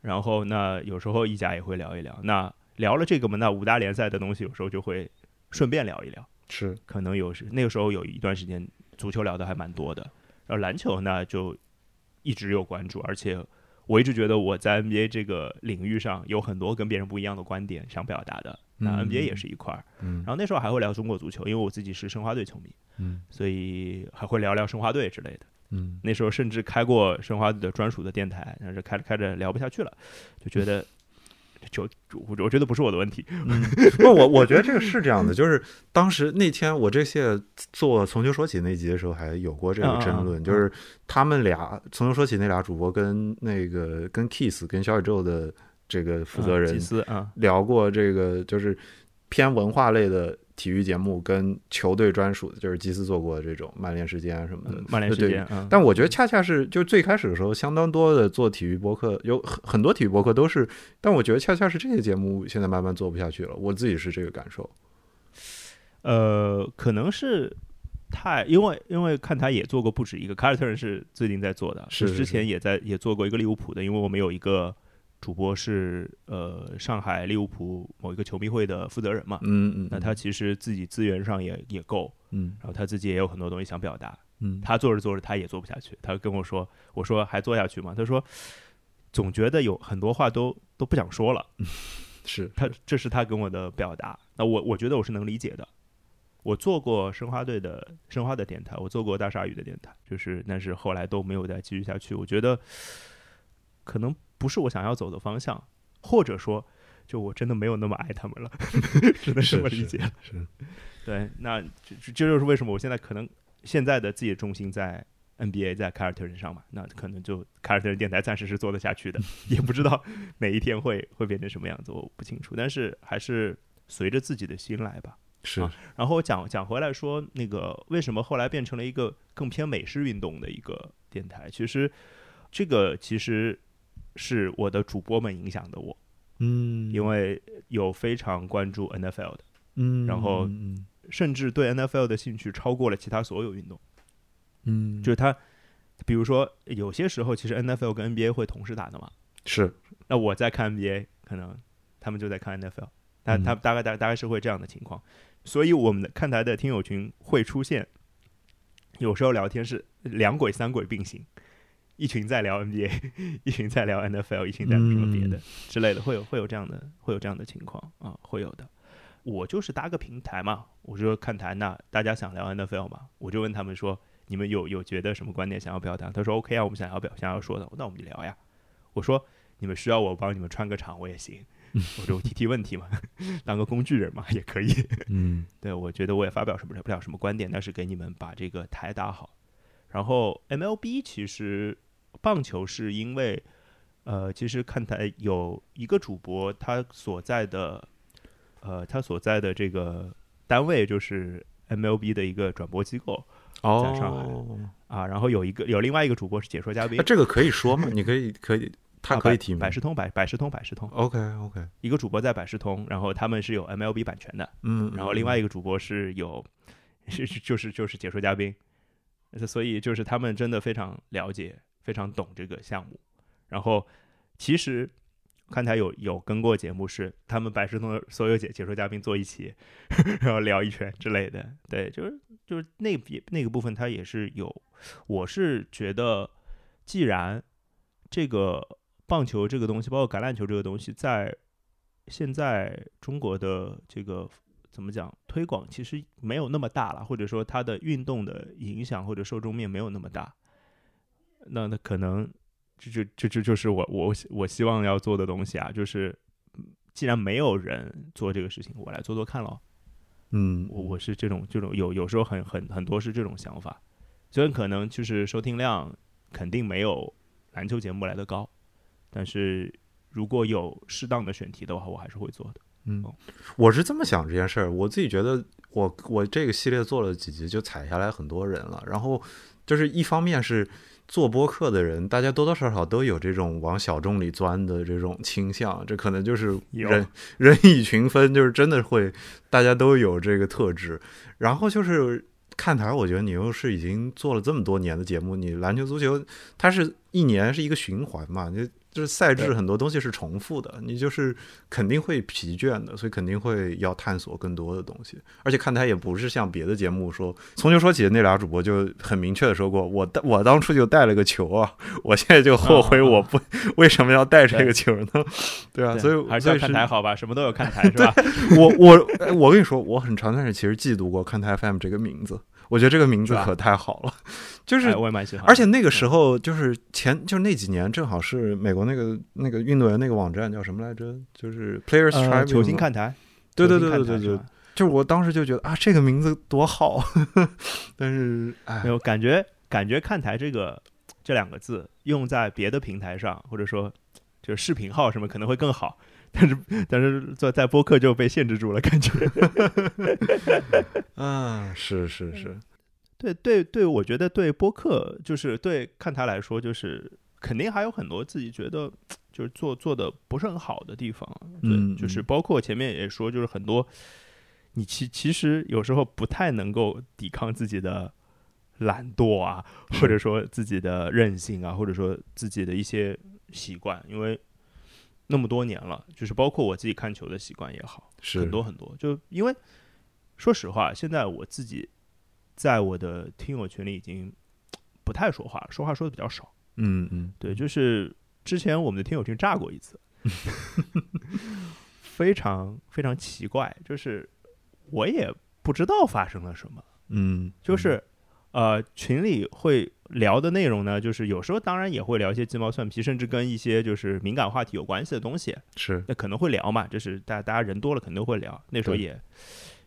然后那有时候意甲也会聊一聊，那聊了这个嘛，那五大联赛的东西有时候就会顺便聊一聊，是。可能有时那个时候有一段时间足球聊的还蛮多的，然后篮球呢就一直有关注，而且我一直觉得我在 NBA 这个领域上有很多跟别人不一样的观点想表达的，那嗯 NBA 也是一块儿。嗯然后那时候还会聊中国足球，因为我自己是申花队球迷，嗯所以还会聊聊申花队之类的。嗯那时候甚至开过申花队的专属的电台，但是开着开着聊不下去了，就觉得就我我觉得不是我的问题，不，我我觉得这个是这样的，就是当时那天我这些做从球说起那集的时候，还有过这个争论，就是他们俩从球说起那俩主播跟那个跟 Kiss 跟小宇宙的这个负责人聊过这个，就是偏文化类的体育节目跟球队专属的，就是基斯做过的这种曼联时间啊什么的嗯，曼联时间，嗯，但我觉得恰恰是就最开始的时候，相当多的做体育博客，有很很多体育博客都是，但我觉得恰恰是这些节目现在慢慢做不下去了，我自己是这个感受。呃，可能是太，因为因为看他也做过不止一个，凯尔特人是最近在做的，是是之前也在也做过一个利物浦的，因为我们有一个主播是呃上海利物浦某一个球迷会的负责人嘛，嗯嗯，那他其实自己资源上也也够，嗯然后他自己也有很多东西想表达，嗯他做着做着他也做不下去，他跟我说，我说还做下去吗？他说总觉得有很多话都都不想说了，是他这是他跟我的表达，那我我觉得我是能理解的。我做过申花队的申花的电台，我做过大鲨鱼的电台，就是但是后来都没有再继续下去。我觉得可能不是我想要走的方向，或者说就我真的没有那么爱他们了，只能这么理解。是对，那这这这就是为什么我现在可能现在的自己的重心在 NBA 在凯尔特人上嘛，那可能就凯尔特人电台暂时是做得下去的，也不知道哪一天会会变成什么样子，我不清楚。但是还是随着自己的心来吧。是啊然后讲讲回来说，那个为什么后来变成了一个更偏美式运动的一个电台？其实这个其实是我的主播们影响的我，嗯。因为有非常关注 NFL 的。嗯然后嗯甚至对 NFL 的兴趣超过了其他所有运动。嗯。就是他，比如说有些时候其实 NFL 跟 NBA 会同时打的嘛，是。那我在看 NBA，可能他们就在看 NFL，他嗯。他大概大大概是会这样的情况，所以我们的看台的听友群会出现，有时候聊天是两轨三轨并行。一群在聊 NBA，一群在聊 NFL，一群在聊什么别的、嗯之类的，会有会有这样的会有这样的情况啊，会有的。我就是搭个平台嘛，我就看台，那大家想聊 NFL 嘛，我就问他们说，你们有有觉得什么观点想要表达？他说 OK 啊，我们想要表想要说的，那我们就聊呀。我说你们需要我帮你们串个场，我也行，我就提提问题嘛，当个工具人嘛也可以。嗯对，我觉得我也发表什么不了什么观点，但是给你们把这个台打好。然后 MLB 其实棒球是因为，呃，其实看台有一个主播，他所在的，呃，他所在的这个单位就是 MLB 的一个转播机构在上海。哦，啊。然后有一个有另外一个主播是解说嘉宾。那，这个可以说吗？你可以可以，他可以提名。百。事通百百事通百事通，OK OK，一个主播在百事通，然后他们是有 MLB 版权的，嗯，然后另外一个主播是有，是是就是就是解说嘉宾，所以就是他们真的非常了解，非常懂这个项目。然后其实看台有有跟过节目，是他们百事通的所有解解说嘉宾坐一起，然后聊一圈之类的。对，就是就是那那个部分，它也是有。我是觉得，既然这个棒球这个东西，包括橄榄球这个东西，在现在中国的这个怎么讲推广其实没有那么大了，或者说它的运动的影响或者受众面没有那么大，那那可能这这这这就是我我我希望要做的东西啊，就是嗯既然没有人做这个事情，我来做做看咯。嗯，我我是这种这种有有时候很很很多是这种想法，虽然可能就是收听量肯定没有篮球节目来的高，但是如果有适当的选题的话，我还是会做的。嗯，我是这么想这件事儿，我自己觉得我我这个系列做了几集就踩下来很多人了，然后就是一方面是做播客的人，大家多多少少都有这种往小众里钻的这种倾向，这可能就是人人以群分，就是真的会大家都有这个特质，然后就是。看台，我觉得你又是已经做了这么多年的节目，你篮球、足球，它是一年是一个循环嘛，就就是赛制很多东西是重复的，你就是肯定会疲倦的，所以肯定会要探索更多的东西。而且看台也不是像别的节目说，从球说起那俩主播就很明确的说过，我带我当初就带了个球啊，我现在就后悔我不、为什么要带这个球呢？对啊，所以还是要看台好吧，什么都有看台是吧？我我哎我跟你说，我很长段时间其实嫉妒过看台 FM 这个名字，我觉得这个名字可太好了，就是哎我也蛮喜欢，而且那个时候就是前就是那几年，正好是美国那个那个运动员那个网站叫什么来着？就是 Players 呃 Tribune 球星看台，对对对对对对就是我当时就觉得啊，这个名字多好，但是哎没，有感觉，感觉看台这个这两个字用在别的平台上，或者说就是视频号什么可能会更好，但是但是在在播客就被限制住了，感觉。啊，是是是，对对对，我觉得对播客就是对看台来说，就是肯定还有很多自己觉得就是做做的不是很好的地方。对，嗯就是嗯包括前面也说，就是很多你其其实有时候不太能够抵抗自己的懒惰啊，或者说自己的任性啊，或者说自己的一些习惯，因为那么多年了，就是包括我自己看球的习惯也好，是很多很多。就因为说实话，现在我自己在我的听友群里已经不太说话了，说话说的比较少。嗯嗯，对，就是之前我们的听友群炸过一次，非常非常奇怪，就是我也不知道发生了什么，嗯，就是呃群里会聊的内容呢，就是有时候当然也会聊一些鸡毛蒜皮，甚至跟一些就是敏感话题有关系的东西，是。那可能会聊嘛，就是大大家人多了肯定会聊，那时候也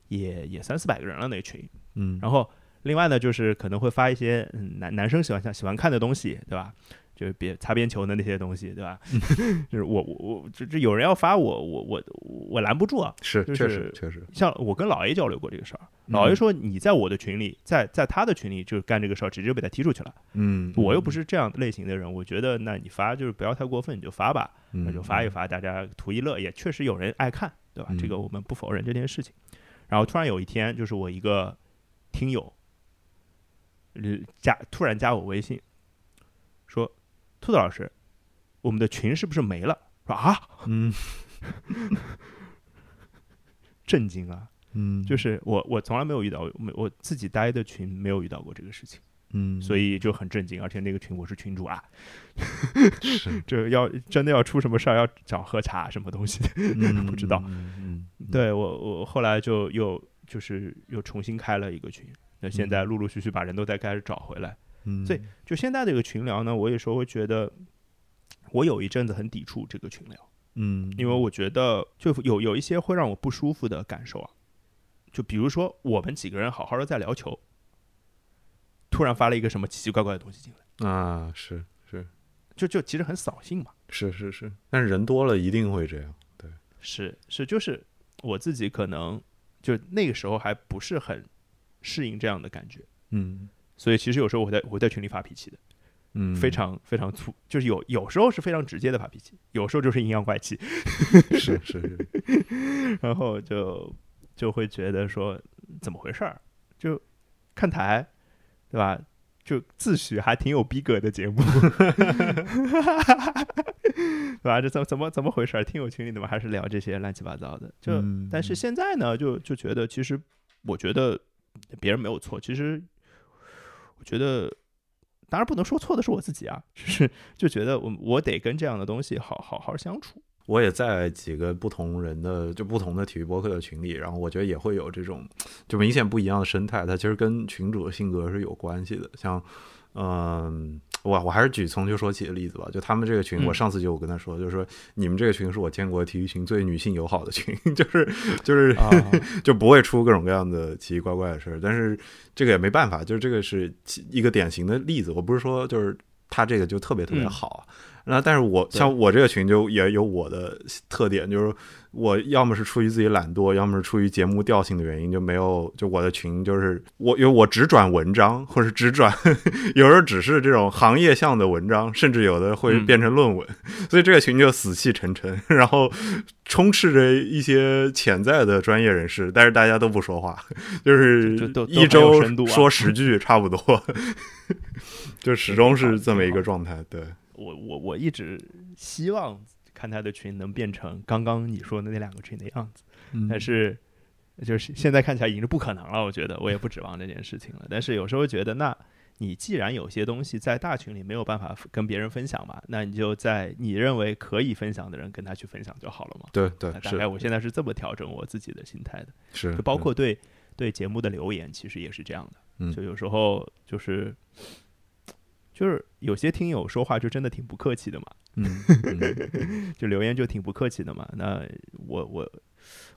也也三四百个人了那群，嗯，然后另外呢，就是可能会发一些嗯男男生喜欢看喜欢看的东西，对吧？就是别擦边球的那些东西，对吧？就是我我我这这有人要发我，我我我拦不住啊。是确就是实确实，像我跟老 A 交流过这个事儿，老 A 说你在我的群里，在在他的群里就干这个事儿，直接就被他踢出去了。嗯，我又不是这样类型的人，我觉得那你发就是不要太过分，你就发吧，嗯，那就发一发，大家图一乐，也确实有人爱看，对吧？嗯这个我们不否认这件事情。然后突然有一天，就是我一个听友，呃加突然加我微信，说：“兔子老师，我们的群是不是没了？”说啊，嗯 震惊啊！嗯，就是我我从来没有遇到，没我自己待的群没有遇到过这个事情，嗯，所以就很震惊。而且那个群我是群主啊，是这要真的要出什么事儿，要找喝茶什么东西的。嗯 不知道嗯嗯，嗯，对我，我后来就又就是又重新开了一个群，那现在陆陆续续把人都在开始找回来。嗯，所以就现在这个群聊呢，我有时候会觉得，我有一阵子很抵触这个群聊，嗯，因为我觉得就有有一些会让我不舒服的感受啊，就比如说我们几个人好好的在聊球，突然发了一个什么奇奇怪怪的东西进来，啊，是是就就其实很扫兴嘛。是是是，但是人多了一定会这样。对是是，就是我自己可能就那个时候还不是很适应这样的感觉，嗯所以其实有时候我在我在群里发脾气的，嗯，非常非常粗，就是有有时候是非常直接的发脾气，有时候就是阴阳怪气，是是是，然后就就会觉得说怎么回事儿，就看台对吧？就自诩还挺有逼格的节目，对吧？这怎怎么怎么回事儿？听友群里怎么还是聊这些乱七八糟的？就、嗯但是现在呢，就就觉得其实我觉得别人没有错，其实觉得。当然不能说错的是我自己啊，就是就觉得我我得跟这样的东西好好好相处。我也在几个不同人的就不同的体育博客的群里，然后我觉得也会有这种就明显不一样的生态，它其实跟群主的性格是有关系的。像，嗯、我我还是举从球说起的例子吧，就他们这个群，嗯我上次就我跟他说，就是说你们这个群是我见过体育群最女性友好的群，就是就是啊，就不会出各种各样的奇奇怪怪的事儿。但是这个也没办法，就是这个是一个典型的例子。我不是说就是他这个就特别特别嗯。好。啊。那但是我像我这个群就也有我的特点，就是我要么是出于自己懒惰，要么是出于节目调性的原因，就没有就我的群就是我因为我只转文章，或者只转 有时候只是这种行业向的文章，甚至有的会嗯。变成论文，所以这个群就死气沉沉，然后充斥着一些潜在的专业人士，但是大家都不说话，就是一周说十句差不多，就始终是这么一个状态。对，我我我一直希望看他的群能变成刚刚你说的那两个群的样子，嗯但是就是现在看起来已经是不可能了。我觉得我也不指望这件事情了。但是有时候觉得，那你既然有些东西在大群里没有办法跟别人分享嘛，那你就在你认为可以分享的人跟他去分享就好了嘛。对对大概我现在是这么调整我自己的心态的，是，就包括对对节目的留言，其实也是这样的。嗯就有时候就是就是有些听友说话就真的挺不客气的嘛，嗯嗯。就留言就挺不客气的嘛。那我我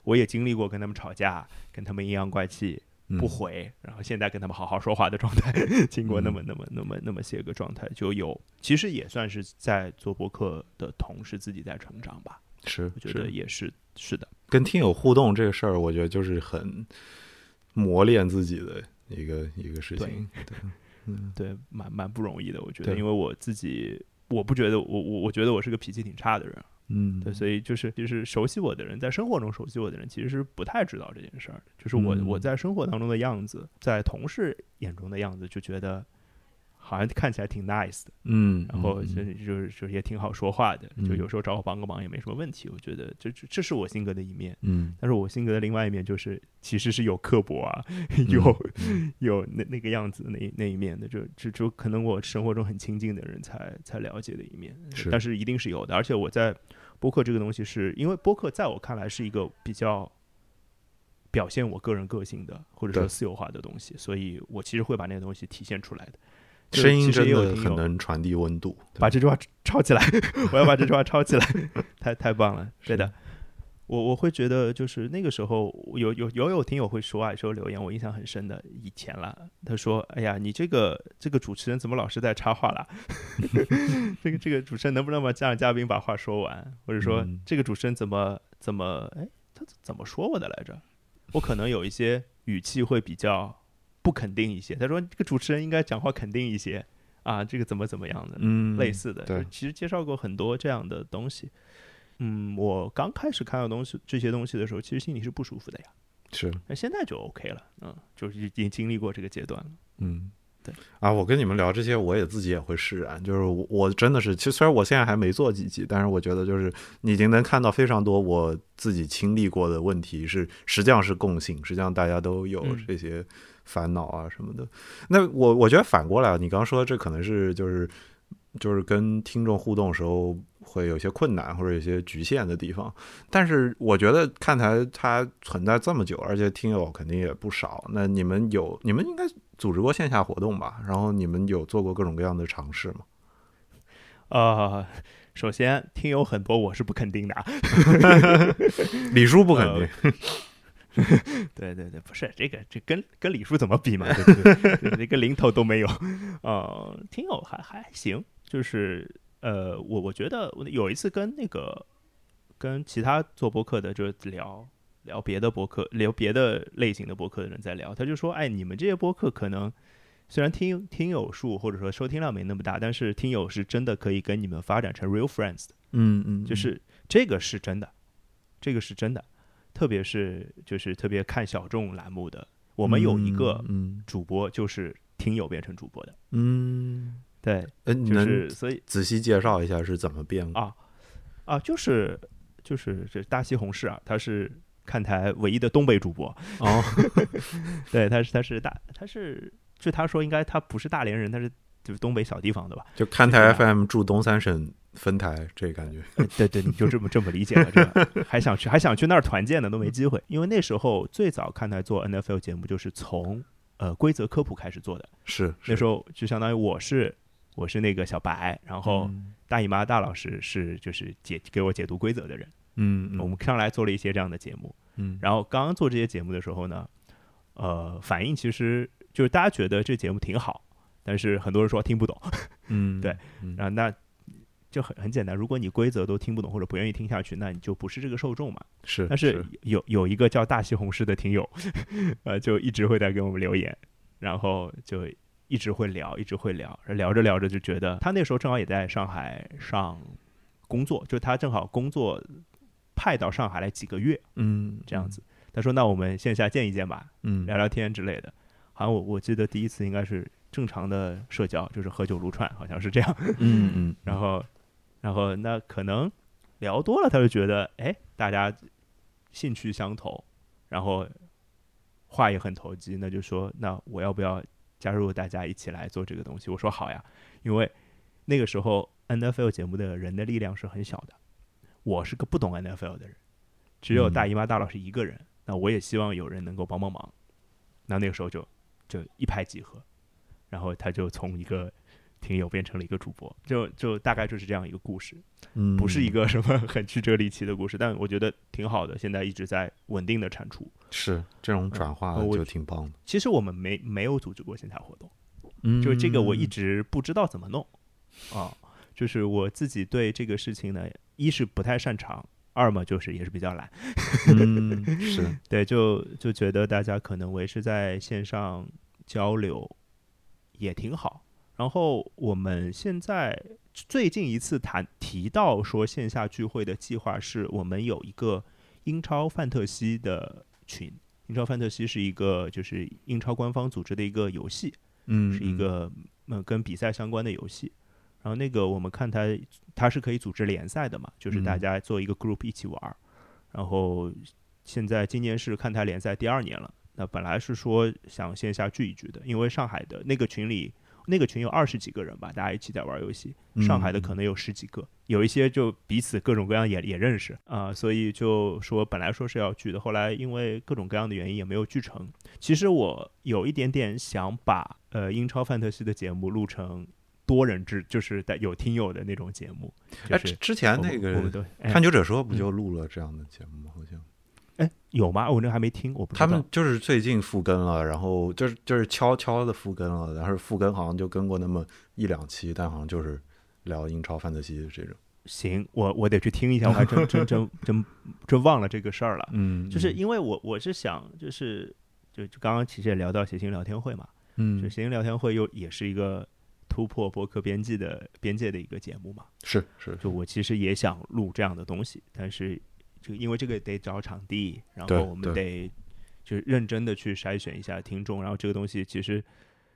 我也经历过跟他们吵架，跟他们阴阳怪气嗯。不回，然后现在跟他们好好说话的状态，经过那么那么那么那么些个状态，就有其实也算是在做博客的同时自己在成长吧。是，我觉得也是是的，跟听友互动这个事儿，我觉得就是很磨练自己的一个一个事情。对，嗯对，蛮蛮不容易的。我觉得，因为我自己。我不觉得我我我觉得我是个脾气挺差的人，嗯，对，所以就是就是熟悉我的人，在生活中熟悉我的人，其实是不太知道这件事儿。就是我、嗯我在生活当中的样子，在同事眼中的样子，就觉得好像看起来挺 nice 的，嗯，然后嗯就是就是就也挺好说话的，就嗯有时候找我帮个忙也没什么问题。我觉得这这这是我性格的一面，嗯但是我性格的另外一面就是其实是有刻薄啊，有嗯有那那个样子那那一面的，就就就可能我生活中很亲近的人才才了解的一面，是但是一定是有的。而且我在播客这个东西是，因为播客在我看来是一个比较表现我个人个性的或者说对私有化的东西，所以我其实会把那个东西体现出来的。就声音真的很能传递温度。把这句话抄起来，我要把这句话抄起来，太太棒了，对是的。我我会觉得，就是那个时候有有有有听友会说啊，说留言，我印象很深的，以前了，他说：“哎呀，你这个这个主持人怎么老是在插话啦？这个这个主持人能不能把让嘉宾把话说完？或者说、嗯这个主持人怎么怎么哎，他怎么说我的来着？我可能有一些语气会比较不肯定一些。他说这个主持人应该讲话肯定一些啊，这个怎么怎么样的，嗯，类似的，对其实介绍过很多这样的东西。嗯，我刚开始看到东西这些东西的时候，其实心里是不舒服的呀。是那现在就 OK 了，嗯，就是已经经历过这个阶段了。嗯，对啊，我跟你们聊这些，我也自己也会释然。就是我我真的是，其实虽然我现在还没做几集，但是我觉得就是你已经能看到非常多我自己经历过的问题是，实际上是共性，实际上大家都有嗯这些烦恼啊什么的。那我我觉得反过来，你刚刚说这可能是就是就是跟听众互动的时候会有些困难或者有些局限的地方。但是我觉得看台它存在这么久，而且听友肯定也不少。那你们有你们应该组织过线下活动吧？然后你们有做过各种各样的尝试吗？呃、首先听友很多，我是不肯定的啊。李叔不肯定。对对对，不是这个，这跟跟李叔怎么比嘛？对不对？一个零头都没有。呃，听友还还行，就是呃，我我觉得有一次跟那个跟其他做播客的就聊聊别的博客，聊别的类型的博客的人在聊，他就说，哎，你们这些博客可能虽然听听友数或者说收听量没那么大，但是听友是真的可以跟你们发展成 real friends 的。嗯嗯，就是这个是真的，这个是真的。特别是就是特别看小众栏目的，我们有一个主播就是听友变成主播的，嗯，对，嗯，就是所以仔细介绍一下是怎么变啊啊，就是就是这大西红柿啊，他是看台唯一的东北主播哦，对，他是他是大他是据他说应该他不是大连人，他是就是东北小地方的吧，就看台 FM 驻东三省。分台这感觉，对对，你就这么这么理解了，这个还想去还想去那儿团建呢，都没机会。因为那时候最早看台做 NFL 节目，就是从呃规则科普开始做的。是那时候就相当于我是我是那个小白，然后大姨妈大老师是就是解给我解读规则的人。嗯，我们上来做了一些这样的节目。嗯，然后刚刚做这些节目的时候呢，呃，反应其实就是大家觉得这节目挺好，但是很多人说听不懂。嗯，对，然后那。就很很简单，如果你规则都听不懂或者不愿意听下去，那你就不是这个受众嘛。是，但是有有一个叫大西红柿的听友，呃，就一直会在给我们留言，然后就一直会聊，一直会聊，聊着聊着就觉得他那时候正好也在上海上工作，就他正好工作派到上海来几个月，嗯，这样子。他说：“那我们线下见一见吧，嗯，聊聊天之类的。”好像我我记得第一次应该是正常的社交，就是喝酒撸串，好像是这样。嗯嗯，然后。然后那可能聊多了，他就觉得哎，大家兴趣相投，然后话也很投机，那就说那我要不要加入大家一起来做这个东西？我说好呀，因为那个时候 N F L 节目的人的力量是很小的，我是个不懂 N F L 的人，只有大姨妈大老师一个人，那我也希望有人能够帮帮忙。那那个时候就就一拍即合，然后他就从一个。听友变成了一个主播，就就大概就是这样一个故事，嗯，不是一个什么很曲折离奇的故事，但我觉得挺好的。现在一直在稳定的产出，是这种转化就挺棒的。其实我们没没有组织过线下活动，嗯，就是这个我一直不知道怎么弄啊。就是我自己对这个事情呢，一是不太擅长，二嘛就是也是比较懒，嗯，是 对，就就觉得大家可能维持在线上交流也挺好。然后我们现在最近一次谈提到说线下聚会的计划，是我们有一个英超范特西的群。英超范特西是一个就是英超官方组织的一个游戏，嗯，是一个呃跟比赛相关的游戏。然后那个我们看它它是可以组织联赛的嘛，就是大家做一个 group 一起玩儿。然后现在今年是看台联赛第二年了，那本来是说想线下聚一聚的，因为上海的那个群里。那个群有二十几个人吧，大家一起在玩游戏。上海的可能有十几个，有一些就彼此各种各样也也认识啊，所以就说本来说是要聚的，后来因为各种各样的原因也没有聚成。其实我有一点点想把呃英超范特西的节目录成多人制，就是带有听友的那种节目。哎，之前那个探究者说不就录了这样的节目吗？好像。哎，有吗？我那还没听，我不知道。他们就是最近复更了，然后就是就是悄悄的复更了，然后复更好像就跟过那么一两期，但好像就是聊英超范特西这种。行，我我得去听一下，我还真 真真真真忘了这个事儿了。嗯，就是因为我我是想，就是就就刚刚其实也聊到谐星聊天会嘛，嗯，就谐星聊天会又也是一个突破博客边际的边界的一个节目嘛。是是，就我其实也想录这样的东西，但是。就因为这个得找场地，然后我们得就是认真的去筛选一下听众，然后这个东西其实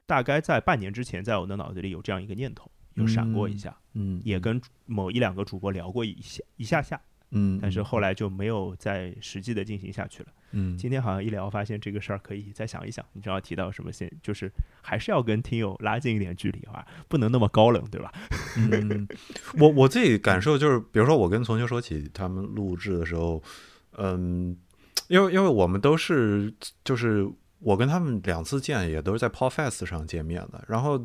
大概在半年之前，在我的脑子里有这样一个念头，有闪过一下，嗯，也跟某一两个主播聊过一下一下下。嗯，但是后来就没有再实际的进行下去了。嗯，今天好像一聊，发现这个事儿可以再想一想。你知道提到什么，现就是还是要跟听友拉近一点距离啊，不能那么高冷，对吧？嗯，我我自己感受就是，比如说我跟从球说起他们录制的时候，嗯，因为因为我们都是就是我跟他们两次见也都是在 Podfest 上见面的，然后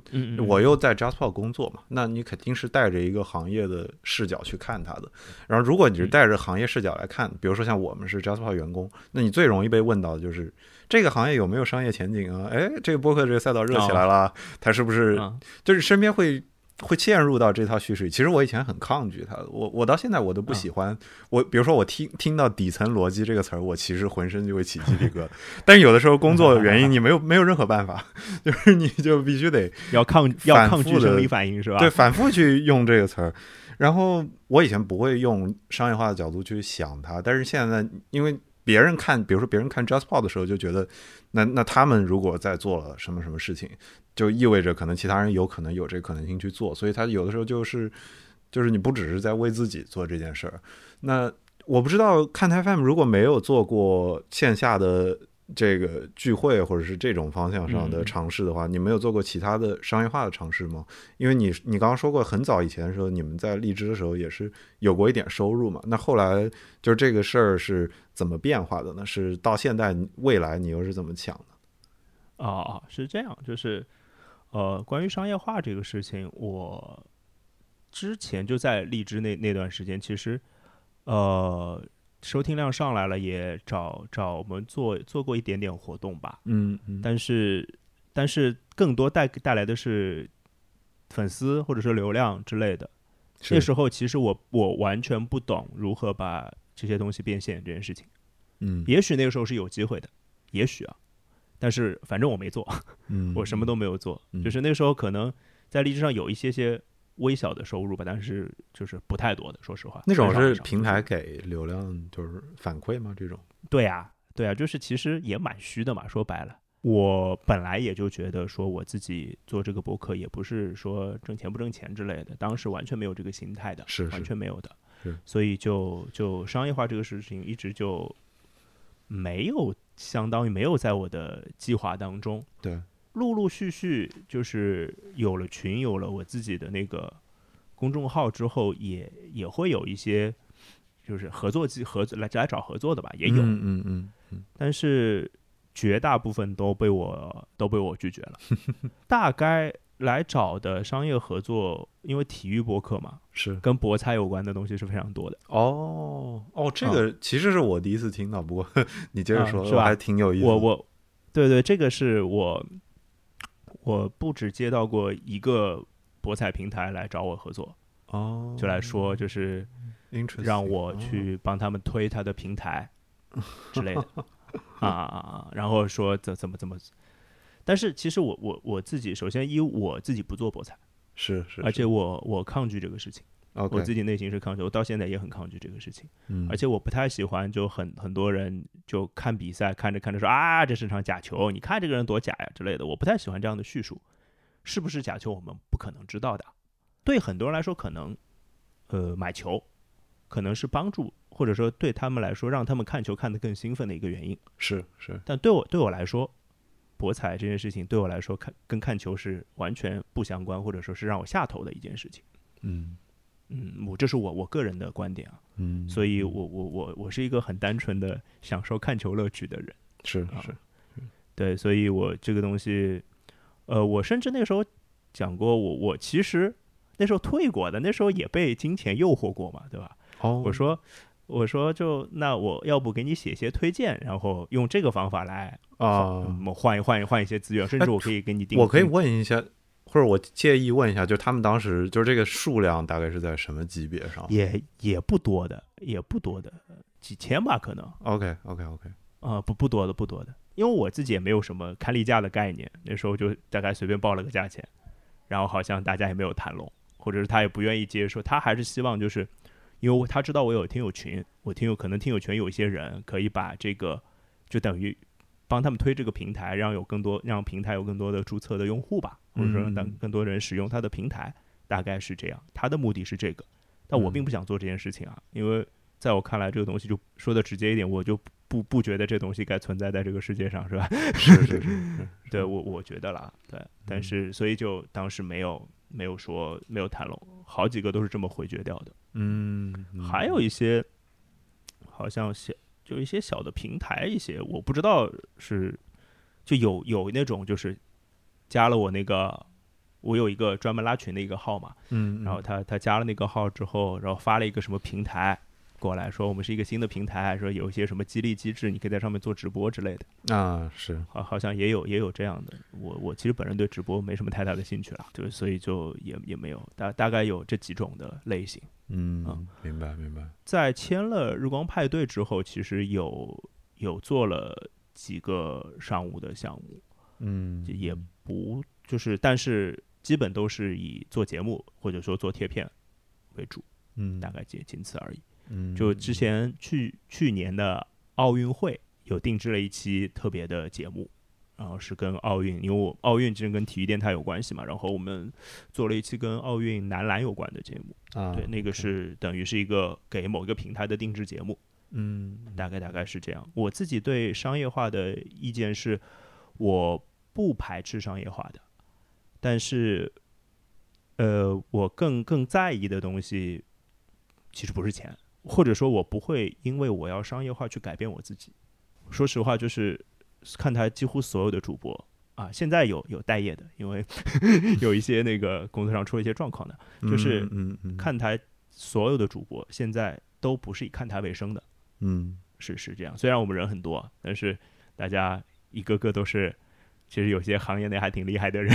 我又在 JustPod 工作嘛，那你肯定是带着一个行业的视角去看他的。然后如果你是带着行业视角来看，比如说像我们是 JustPod 员工，那你最容易被问到的就是这个行业有没有商业前景啊？哎，这个播客这个赛道热起来了，它是不是啊就是身边会会嵌入到这套叙事里。其实我以前很抗拒它，我我到现在我都不喜欢。我比如说我听听到底层逻辑这个词儿，我其实浑身就会起鸡皮疙瘩。但是有的时候工作原因，你没有没有任何办法，就是你就必须得要抗要抗拒生理反应是吧？对反复去用这个词儿。然后我以前不会用商业化的角度去想它，但是现在因为别人看，比如说别人看 JustPod 的时候，就觉得那那他们如果在做了什么什么事情，就意味着可能其他人有可能有这个可能性去做，所以他有的时候就是就是你不只是在为自己做这件事儿。那我不知道看台 FM 如果没有做过线下的这个聚会或者是这种方向上的嗯尝试的话，你没有做过其他的商业化的尝试吗？因为你你刚刚说过，很早以前的时候，你们在荔枝的时候也是有过一点收入嘛。那后来就是这个事儿是怎么变化的呢？是到现在未来你又是怎么想的？啊啊，是这样，就是呃，关于商业化这个事情，我之前就在荔枝那那段时间，其实呃，收听量上来了，也找找我们做做过一点点活动吧，嗯嗯。但是但是更多带带来的是粉丝或者是流量之类的。那时候其实我我完全不懂如何把这些东西变现这件事情，嗯。也许那个时候是有机会的，也许啊，但是反正我没做。嗯。我什么都没有做，嗯。就是那时候可能在荔枝上有一些些微小的收入吧，但是就是不太多的，说实话。那种是平台给流量就是反馈吗？这种对呀、对啊，就是其实也蛮虚的嘛。说白了，我本来也就觉得说我自己做这个博客也不是说挣钱不挣钱之类的，当时完全没有这个心态的，是是完全没有的是。所以就就商业化这个事情一直就没有，相当于没有在我的计划当中。对，陆陆续续就是有了群，有了我自己的那个公众号之后，也也会有一些就是合作机合作来来找合作的吧，也有，嗯嗯嗯嗯但是绝大部分都被我都被我拒绝了。大概来找的商业合作，因为体育博客嘛，是跟博彩有关的东西是非常多的。哦哦，这个其实是我第一次听到，不过 你接着说，啊是吧还挺有意思的。我我，对对，这个是我我不止接到过一个博彩平台来找我合作，哦，就来说就是。让我哦去帮他们推他的平台 之类的啊啊啊啊，然后说怎怎么怎么，但是其实我我我自己首先一我自己不做博彩，是是，而且我我抗拒这个事情我自己内心是抗拒，我到现在也很抗拒这个事情，嗯而且我不太喜欢就很很多人就看比赛看着看着说啊这是场假球，你看这个人多假呀之类的，我不太喜欢这样的叙述，是不是假球我们不可能知道的，对很多人来说可能呃买球。可能是帮助，或者说对他们来说，让他们看球看得更兴奋的一个原因。是是但对我对我来说，博彩这件事情对我来说看跟看球是完全不相关，或者说是让我下头的一件事情。嗯嗯，我这是我我个人的观点啊，嗯，所以我我我我是一个很单纯的享受看球乐趣的人。是是是对，所以我这个东西，呃，我甚至那个时候讲过，我我其实那时候退过的，那时候也被金钱诱惑过嘛，对吧？哦，我说，我说就那我要不给你写一些推荐，然后用这个方法来啊，嗯我换一换一换一些资源，甚至我可以给你定。我可以问一下，或者我介意问一下，就他们当时就是这个数量大概是在什么级别上也也不多的，也不多的，几千吧，可能？OK OK OK，啊、不不多的，不多的。因为我自己也没有什么看例价的概念，那时候就大概随便报了个价钱，然后好像大家也没有谈拢，或者是他也不愿意接受，他还是希望就是，因为他知道我有听友群，我听友可能听友群有一些人可以把这个就等于帮他们推这个平台，让有更多让平台有更多的注册的用户吧，或者说让嗯。更多人使用他的平台，大概是这样。他的目的是这个，但我嗯。并不想做这件事情啊，因为在我看来，这个东西就说的直接一点，我就不不觉得这东西该存在在这个世界上，是吧？是是是。是，对我我觉得啦，对，但是所以就当时没有没有说没有谈拢，好几个都是这么回绝掉的。嗯，还有一些好像小就一些小的平台，一些我不知道是就有有那种就是加了我那个，我有一个专门拉群的一个号嘛，嗯，然后他他加了那个号之后，然后发了一个什么平台过来说我们是一个新的平台，说有一些什么激励机制，你可以在上面做直播之类的。啊是，好，好像也有也有这样的。我我其实本人对直播没什么太大的兴趣了，就所以就也也没有大大概有这几种的类型。嗯，明白明白，在签了日光派对之后，其实有有做了几个商务的项目，嗯，也不就是，但是基本都是以做节目或者说做贴片为主，嗯大概仅仅此而已。嗯。就之前去去年的奥运会有定制了一期特别的节目，然后是跟奥运，因为我奥运其实跟体育电台有关系嘛，然后我们做了一期跟奥运男篮有关的节目，啊对，那个是等于是一个给某一个平台的定制节目，嗯。大概大概是这样。我自己对商业化的意见是，我不排斥商业化的，但是，呃，我更更在意的东西其实不是钱，或者说我不会因为我要商业化去改变我自己。说实话，就是看台几乎所有的主播啊，现在有有待业的，因为 有一些那个工作上出了一些状况的，就是看台所有的主播现在都不是以看台为生的。嗯是是这样。虽然我们人很多，但是大家一个个都是，其实有些行业内还挺厉害的人，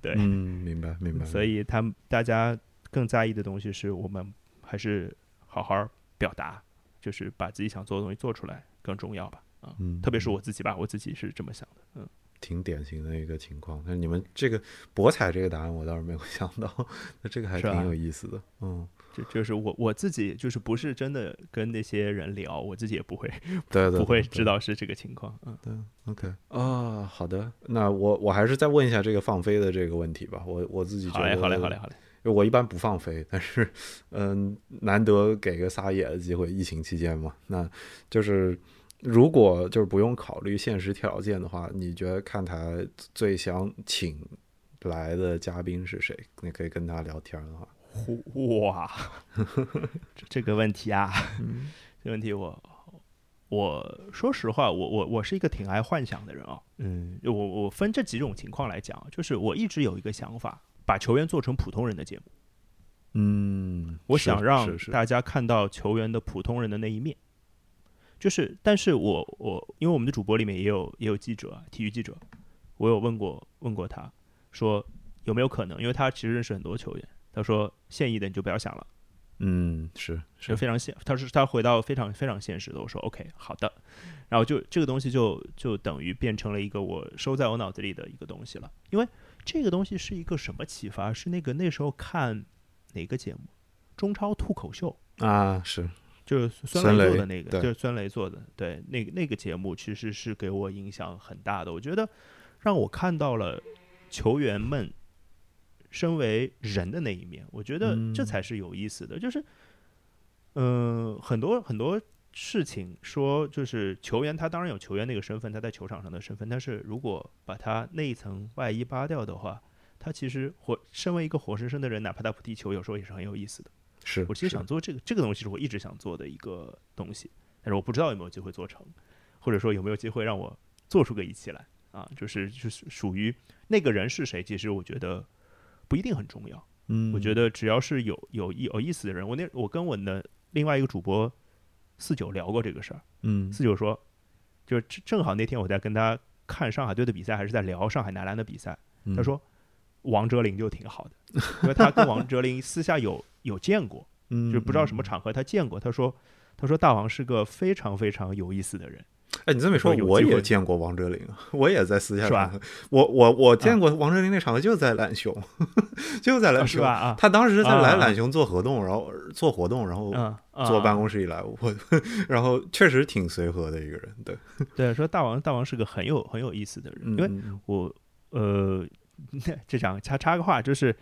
对，嗯明白明白，所以他们大家更在意的东西是我们还是好好表达，就是把自己想做的东西做出来更重要吧。啊、嗯特别是我自己吧，我自己是这么想的。嗯，挺典型的一个情况。那你们这个博彩这个答案我倒是没有想到，那这个还挺有意思的。嗯，这就是我我自己就是不是真的跟那些人聊，我自己也不会对对，不会知。道是这个情况。嗯，对，OK 啊，好的。那我我还是再问一下这个放飞的这个问题吧。我我自己觉得，好嘞，好嘞，好嘞，好嘞。因为我一般不放飞，但是嗯、难得给个撒野的机会，疫情期间嘛，那就是如果就是不用考虑现实条件的话，你觉得看台最想请来的嘉宾是谁？你可以跟他聊天的话，哇，这这个问题啊，这个问题我我说实话，我我我是一个挺爱幻想的人啊。嗯，我我分这几种情况来讲，就是我一直有一个想法，把球员做成普通人的节目。嗯，我想让大家看到球员的普通人的那一面。就是，但是我我因为我们的主播里面也有也有记者啊，体育记者，我有问过问过他，说有没有可能，因为他其实认识很多球员，他说现役的你就不要想了。嗯是是非常现，他是他回到非常非常现实的，我说 OK 好的，然后就这个东西就就等于变成了一个我收在我脑子里的一个东西了，因为这个东西是一个什么启发？是那个那时候看哪个节目，中超脱口秀，啊是，就是孙孙雷雷做的那个，对就是孙雷做的，对，那个那个节目其实是给我影响很大的，我觉得让我看到了球员们身为人的那一面，我觉得这嗯。才是有意思的。就是，嗯、很多很多事情说，就是球员他当然有球员那个身份，他在球场上的身份，但是如果把他那一层外衣扒掉的话，他其实活身为一个活生生的人，哪怕他不踢球，有时候也是很有意思的。是我其实想做这个这个东西，是我一直想做的一个东西，但是我不知道有没有机会做成，或者说有没有机会让我做出个一期来啊？就是就是属于那个人是谁，其实我觉得不一定很重要。嗯，我觉得只要是有有意有意思的人，我那我跟我的另外一个主播四九聊过这个事儿，嗯四九说，就是正正好那天我在跟他看上海队的比赛，还是在聊上海男篮的比赛，嗯他说王哲林就挺好的，因为他跟王哲林私下有有见过。嗯就不知道什么嗯场合他见过。他说，他说大王是个非常非常有意思的人。哎，你这么一说，我也见过王哲林，我也在私下是吧？场合。我我我见过王哲林那场合，就在懒熊，就在懒熊。啊。他当时在来懒熊做活动，然后做活动，然后坐办啊公室以来，我 然后确实挺随和的一个人，对，对，说大王大王是个很有很有意思的人，因为嗯。我呃，这讲插插个话，就是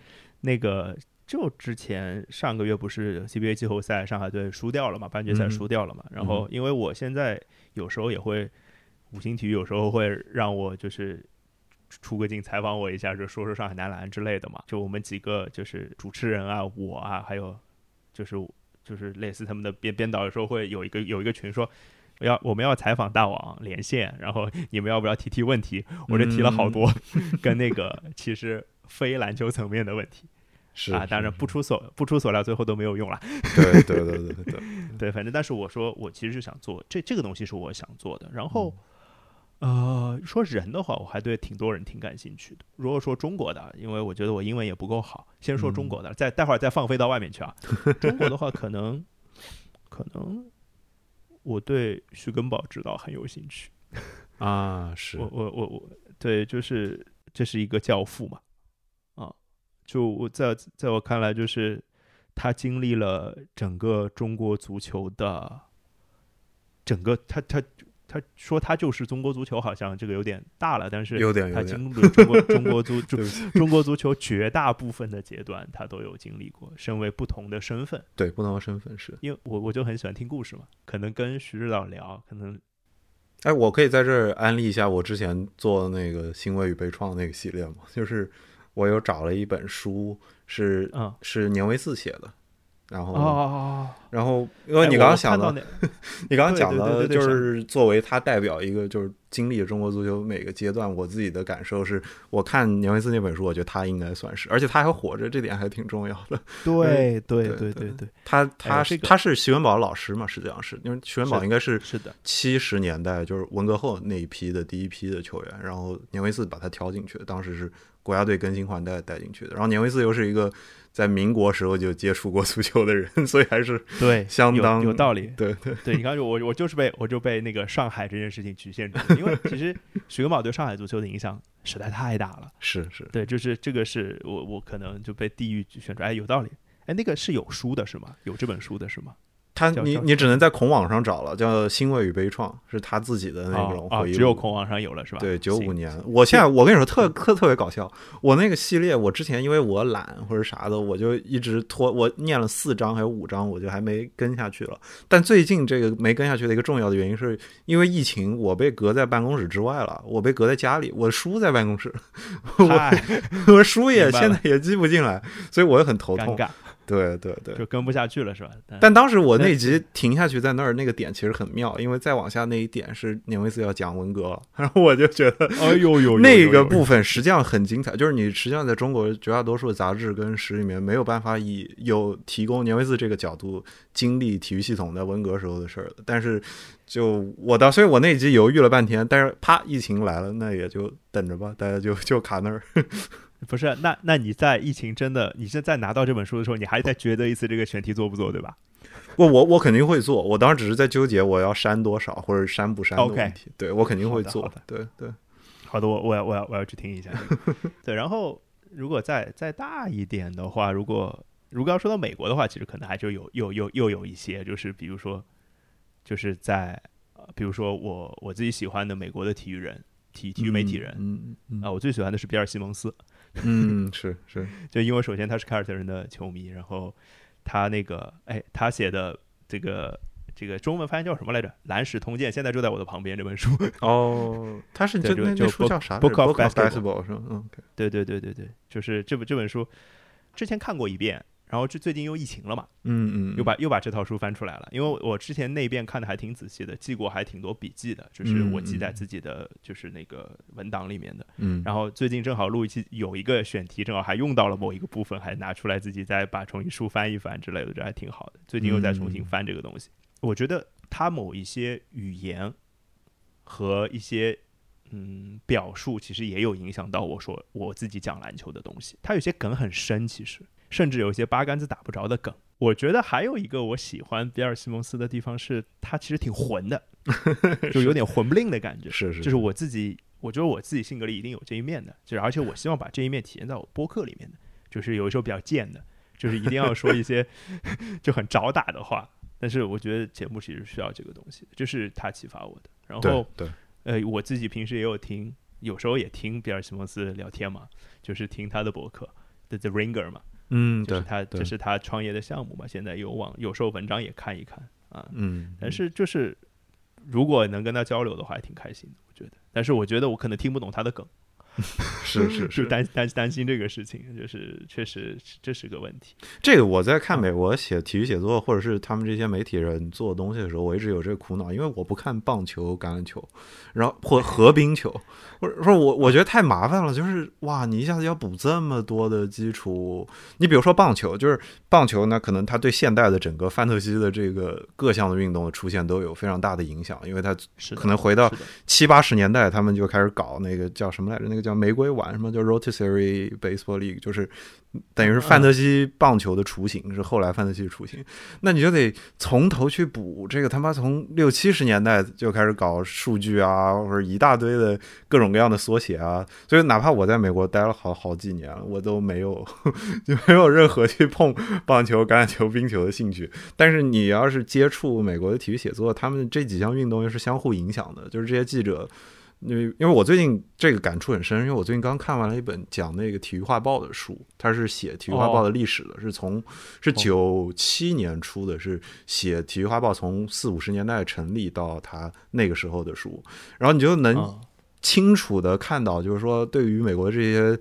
那个。就之前上个月不是 CBA 季后赛上海队输掉了嘛，半决赛嗯输掉了嘛。然后因为我现在有时候也会五星体育有时候会让我就是出个镜采访我一下，就说说上海男篮之类的嘛。就我们几个就是主持人啊，我啊，还有就是就是类似他们的编编导，有时候会有一个有一个群说，要我们要采访大王连线，然后你们要不要提提问题？我这提了好多，跟那个其实非篮球层面的问题是啊，当然不出所不出所料，最后都没有用了。对对对对对 对，反正但是我说我其实是想做这这个东西是我想做的。然后，呃，说人的话，我还对挺多人挺感兴趣的。如果说中国的，因为我觉得我英文也不够好，先说中国的，再待会儿再放飞到外面去啊。中国的话，可能可能我对徐根宝指导很有兴趣。啊是我我我我对，就是这是一个教父嘛，啊，就我在在我看来，就是他经历了整个中国足球的整个，他他他说他就是中国足球，好像这个有点大了，但是有点有他点经历了中国中国足 中对不起中国足球绝大部分的阶段，他都有经历过，身为不同的身份。对不同的身份是。因为我我就很喜欢听故事嘛，可能跟徐指导聊，可能哎，我可以在这儿安利一下我之前做的那个欣慰与悲怆那个系列吗？就是我又找了一本书，是嗯。是年维四写的，然后、然后因为哎你刚刚想到的，那你刚刚讲的就是作为他代表一个就是经历中国足球每个阶段，我自己的感受是，我看年维四那本书，我觉得他应该算是，而且他还活着，这点还挺重要的。对对对对对他他是、这个他是徐文宝老师嘛，实际上是因为徐文宝应该是是的，七十年代就是文革后那一批的第一批的球员，然后年维四把他挑进去，当时是国家队更新换代带进去的。然后年维斯又是一个在民国时候就接触过足球的人，所以还是对，相当有道理。对对对，你看，我我就是被我就被那个上海这件事情局限住了，因为其实徐根宝对上海足球的影响实在太大了。是是。对，就是这个是我我可能就被地域局限住。哎，有道理。哎，那个是有书的是吗？有这本书的是吗？他你你只能在孔网上找了，叫《欣慰与悲怆》，是他自己的那种回忆录。只有孔网上有了是吧？对，九五年，我现在我跟你说特特特别搞笑，我那个系列，我之前因为我懒或者啥的，我就一直拖，我念了四章还有五章，我就还没跟下去了。但最近这个没跟下去的一个重要的原因，是因为疫情，我被隔在办公室之外了，我被隔在家里，我的书在办公室，我，我书也现在也寄不进来，所以我也很头痛。对对对，就跟不下去了是吧？但但当时我那集停下去在那儿，那个点其实很妙，因为再往下那一点是年维斯要讲文革了，然后我就觉得哎呦呦，那个部分实际上很精彩，就是你实际上在中国绝大多数杂志跟史里面没有办法以有提供年维斯这个角度经历体育系统在文革时候的事儿的，但是就我到，所以我那集犹豫了半天，但是啪疫情来了，那也就等着吧，大家就就卡那儿。不是，那那你在疫情真的，你是在拿到这本书的时候，你还在觉得一次这个选题做不做，对吧？不我我肯定会做，我当时只是在纠结我要删多少或者删不删的 OK 问题。对我肯定会做的，对对。好的，我我要我要我要去听一下、这个。对，然后如果再再大一点的话，如果如果要说到美国的话，其实可能还就有又又又有一些，就是比如说，就是在呃，比如说我我自己喜欢的美国的体育人，体体育媒体人啊、嗯嗯我最喜欢的是比尔西蒙斯，嗯，是是，就因为首先他是凯尔特人的球迷，然后他那个哎，他写的这个。这个中文翻译叫什么来着？《蓝史通鉴》现在就在我的旁边这本书。哦，他是就那书叫啥 Book of Basketball Basketball 是吗？嗯对对对对对，就是这本这本书，之前看过一遍，然后这最近又疫情了嘛，嗯嗯，又把又把这套书翻出来了。因为我我之前那遍看的还挺仔细的，记过还挺多笔记的，就是我记在自己的就是那个文档里面的。嗯，然后最近正好录一期，有一个选题，正好还用到了某一个部分，还拿出来自己再把重新书翻一翻之类的，这还挺好的。最近又在重新嗯翻这个东西，我觉得他某一些语言和一些嗯表述，其实也有影响到我说我自己讲篮球的东西。它有些梗很深，其实甚至有一些八竿子打不着的梗。我觉得还有一个我喜欢比尔西蒙斯的地方是，他其实挺混的，就有点混不吝的感觉。是是，就是我自己，我觉得我自己性格里一定有这一面的，就是而且我希望把这一面体现在我播客里面的，就是有一时候比较贱的，就是一定要说一些 就很找打的话。但是我觉得节目其实需要这个东西，就是他启发我的。然后对对，呃，我自己平时也有听，有时候也听比尔西蒙斯聊天嘛，就是听他的博客的 The Ringer 嘛，嗯对，就是他对这是他创业的项目嘛，现在有网有时候文章也看一看啊，嗯，但是就是如果能跟他交流的话，还挺开心的，我觉得。但是我觉得我可能听不懂他的梗，是 是，是担担担心这个事情，就是确实这是个问题。这个我在看美国写体育写作，或者是他们这些媒体人做东西的时候，我一直有这个苦恼，因为我不看棒球、橄榄球，然后或和冰球，或者说我我觉得太麻烦了，就是哇，你一下子要补这么多的基础，你比如说棒球，就是棒球呢，可能它对现代的整个范特西的这个各项的运动的出现都有非常大的影响，因为它是可能回到七八十年代，他们就开始搞那个叫什么来着？那个叫玫瑰碗，什么叫 Rotisserie Baseball League，就是等于是范特西棒球的雏形，是后来范特西的雏形。那你就得从头去补这个，他妈从六七十年代就开始搞数据啊，或者一大堆的各种各样的缩写啊。所以哪怕我在美国待了好好几年了，我都没有 就没有任何去碰棒球、橄榄球、冰球的兴趣。但是你要是接触美国的体育写作，他们这几项运动又是相互影响的，就是这些记者。因为因为我最近这个感触很深，因为我最近刚看完了一本讲那个体育画报的书，它是写体育画报的历史的，是从是九七年出的，是写体育画报从四五十年代成立到它那个时候的书，然后你就能嗯清楚的看到，就是说对于美国这些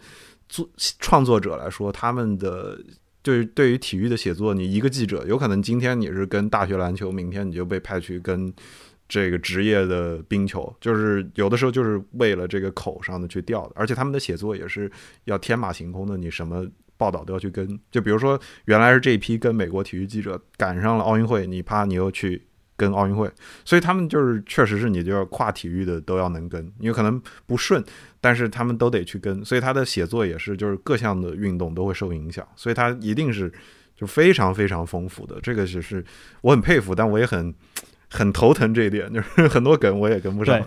作创作者来说，他们的。对，对于体育的写作，你一个记者，有可能今天你是跟大学篮球，明天你就被派去跟这个职业的冰球，就是有的时候就是为了这个口上的去钓的，而且他们的写作也是要天马行空的，你什么报道都要去跟。就比如说，原来是这一批跟美国体育记者赶上了奥运会，你啪你又去跟奥运会，所以他们就是确实是你就要跨体育的都要能跟，因为可能不顺，但是他们都得去跟，所以他的写作也是就是各项的运动都会受影响，所以他一定是就非常非常丰富的。这个只是我很佩服，但我也很很头疼这一点，就是 很多梗我也跟不上。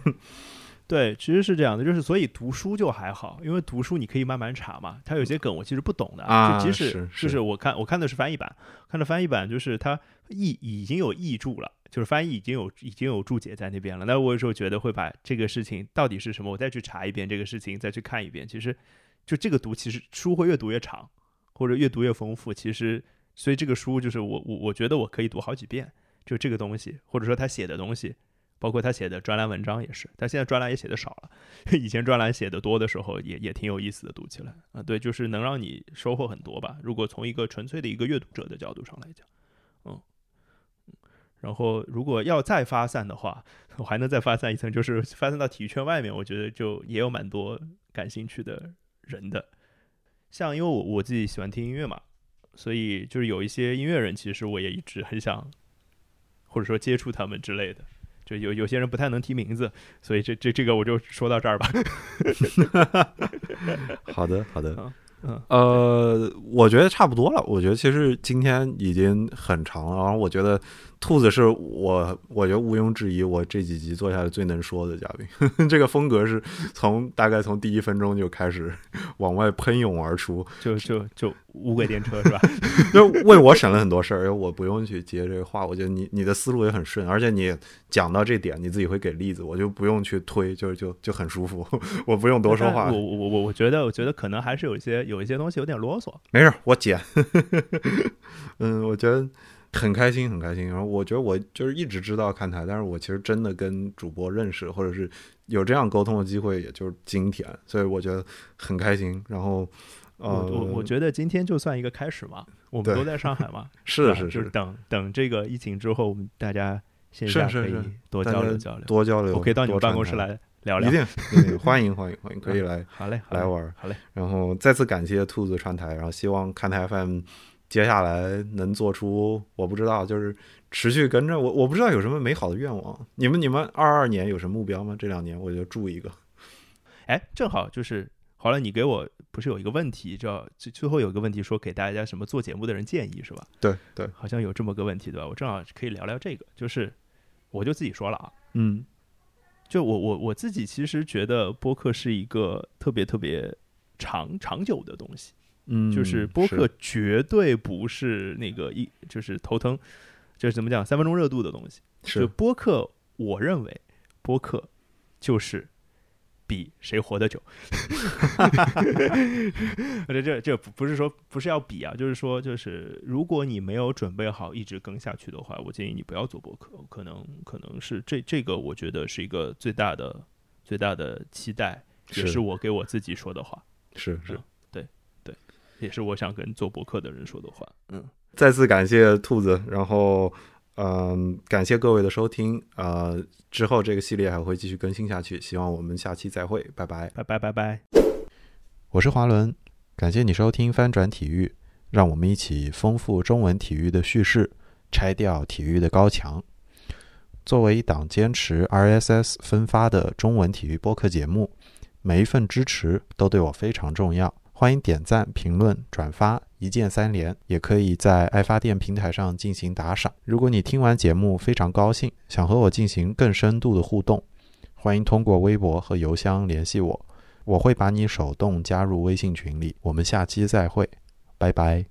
对，其实是这样的，就是所以读书就还好，因为读书你可以慢慢查嘛。它有些梗我其实不懂的，啊就即使就是是我看我看的是翻译版，看的翻译版就是它译已经有译注了，就是翻译已经有已经有注解在那边了。那我有时候觉得会把这个事情到底是什么，我再去查一遍这个事情，再去看一遍。其实就这个读，其实书会越读越长，或者越读越丰富。其实所以这个书就是我我我觉得我可以读好几遍，就这个东西，或者说他写的东西。包括他写的专栏文章也是，他现在专栏也写的少了，以前专栏写的多的时候也也挺有意思的，读起来啊，对，就是能让你收获很多吧。如果从一个纯粹的一个阅读者的角度上来讲，嗯，嗯然后如果要再发散的话，我还能再发散一层，就是发散到体育圈外面，我觉得就也有蛮多感兴趣的人的。像因为我我自己喜欢听音乐嘛，所以就是有一些音乐人，其实我也一直很想，或者说接触他们之类的。就有有些人不太能提名字，所以这这这个我就说到这儿吧。好的，好的。嗯呃，我觉得差不多了。我觉得其实今天已经很长了，然后我觉得兔子是我，我觉得毋庸置疑，我这几集做下来最能说的嘉宾。这个风格是从大概从第一分钟就开始往外喷涌而出，就就就无轨电车是吧？就为我省了很多事儿，因为我不用去接这个话。我觉得你你的思路也很顺，而且你讲到这点，你自己会给例子，我就不用去推，就就就很舒服，我不用多说话。我我我我觉得，我觉得可能还是有一些有一些东西有点啰嗦。没事，我剪。嗯，我觉得很开心，很开心。然后我觉得我就是一直知道看台，但是我其实真的跟主播认识，或者是有这样沟通的机会，也就是今天，所以我觉得很开心。然后，呃，我我我觉得今天就算一个开始嘛，我们都在上海嘛，是是是就是等等这个疫情之后，我们大家线下可以多交流交流。多交流，我可以到你们办公室，来聊聊。一定一定欢迎欢迎欢迎，可以来。好嘞，来玩儿好嘞。然后再次感谢兔子串台，然后希望看台 FM 接下来能做出，我不知道，就是持续跟着我，我不知道有什么美好的愿望。你们你们二二年有什么目标吗？这两年我就祝一个。哎，正好就是好了，你给我不是有一个问题，叫最最后有一个问题说给大家什么做节目的人建议是吧？对对，好像有这么个问题对吧？我正好可以聊聊这个，就是我就自己说了啊，嗯就我我我自己其实觉得播客是一个特别特别长长久的东西，嗯，就是播客绝对不是那个一就是头疼，就是怎么讲三分钟热度的东西。就是播客，我认为播客就是比谁活得久。这这这不不是说不是要比啊，就是说就是如果你没有准备好一直更下去的话，我建议你不要做播客。可能可能是这这个，我觉得是一个最大的最大的期待，也是我给我自己说的话，是是也是我想跟做博客的人说的话。嗯，再次感谢兔子，然后嗯、感谢各位的收听，呃，之后这个系列还会继续更新下去，希望我们下期再会，拜拜。拜拜拜拜。我是华伦，感谢你收听翻转体育，让我们一起丰富中文体育的叙事，拆掉体育的高墙。作为一档坚持 RSS 分发的中文体育播客节目，每一份支持都对我非常重要。欢迎点赞、评论、转发，一键三连，也可以在爱发电平台上进行打赏。如果你听完节目非常高兴，想和我进行更深度的互动，欢迎通过微博和邮箱联系我。我会把你手动加入微信群里。我们下期再会，拜拜。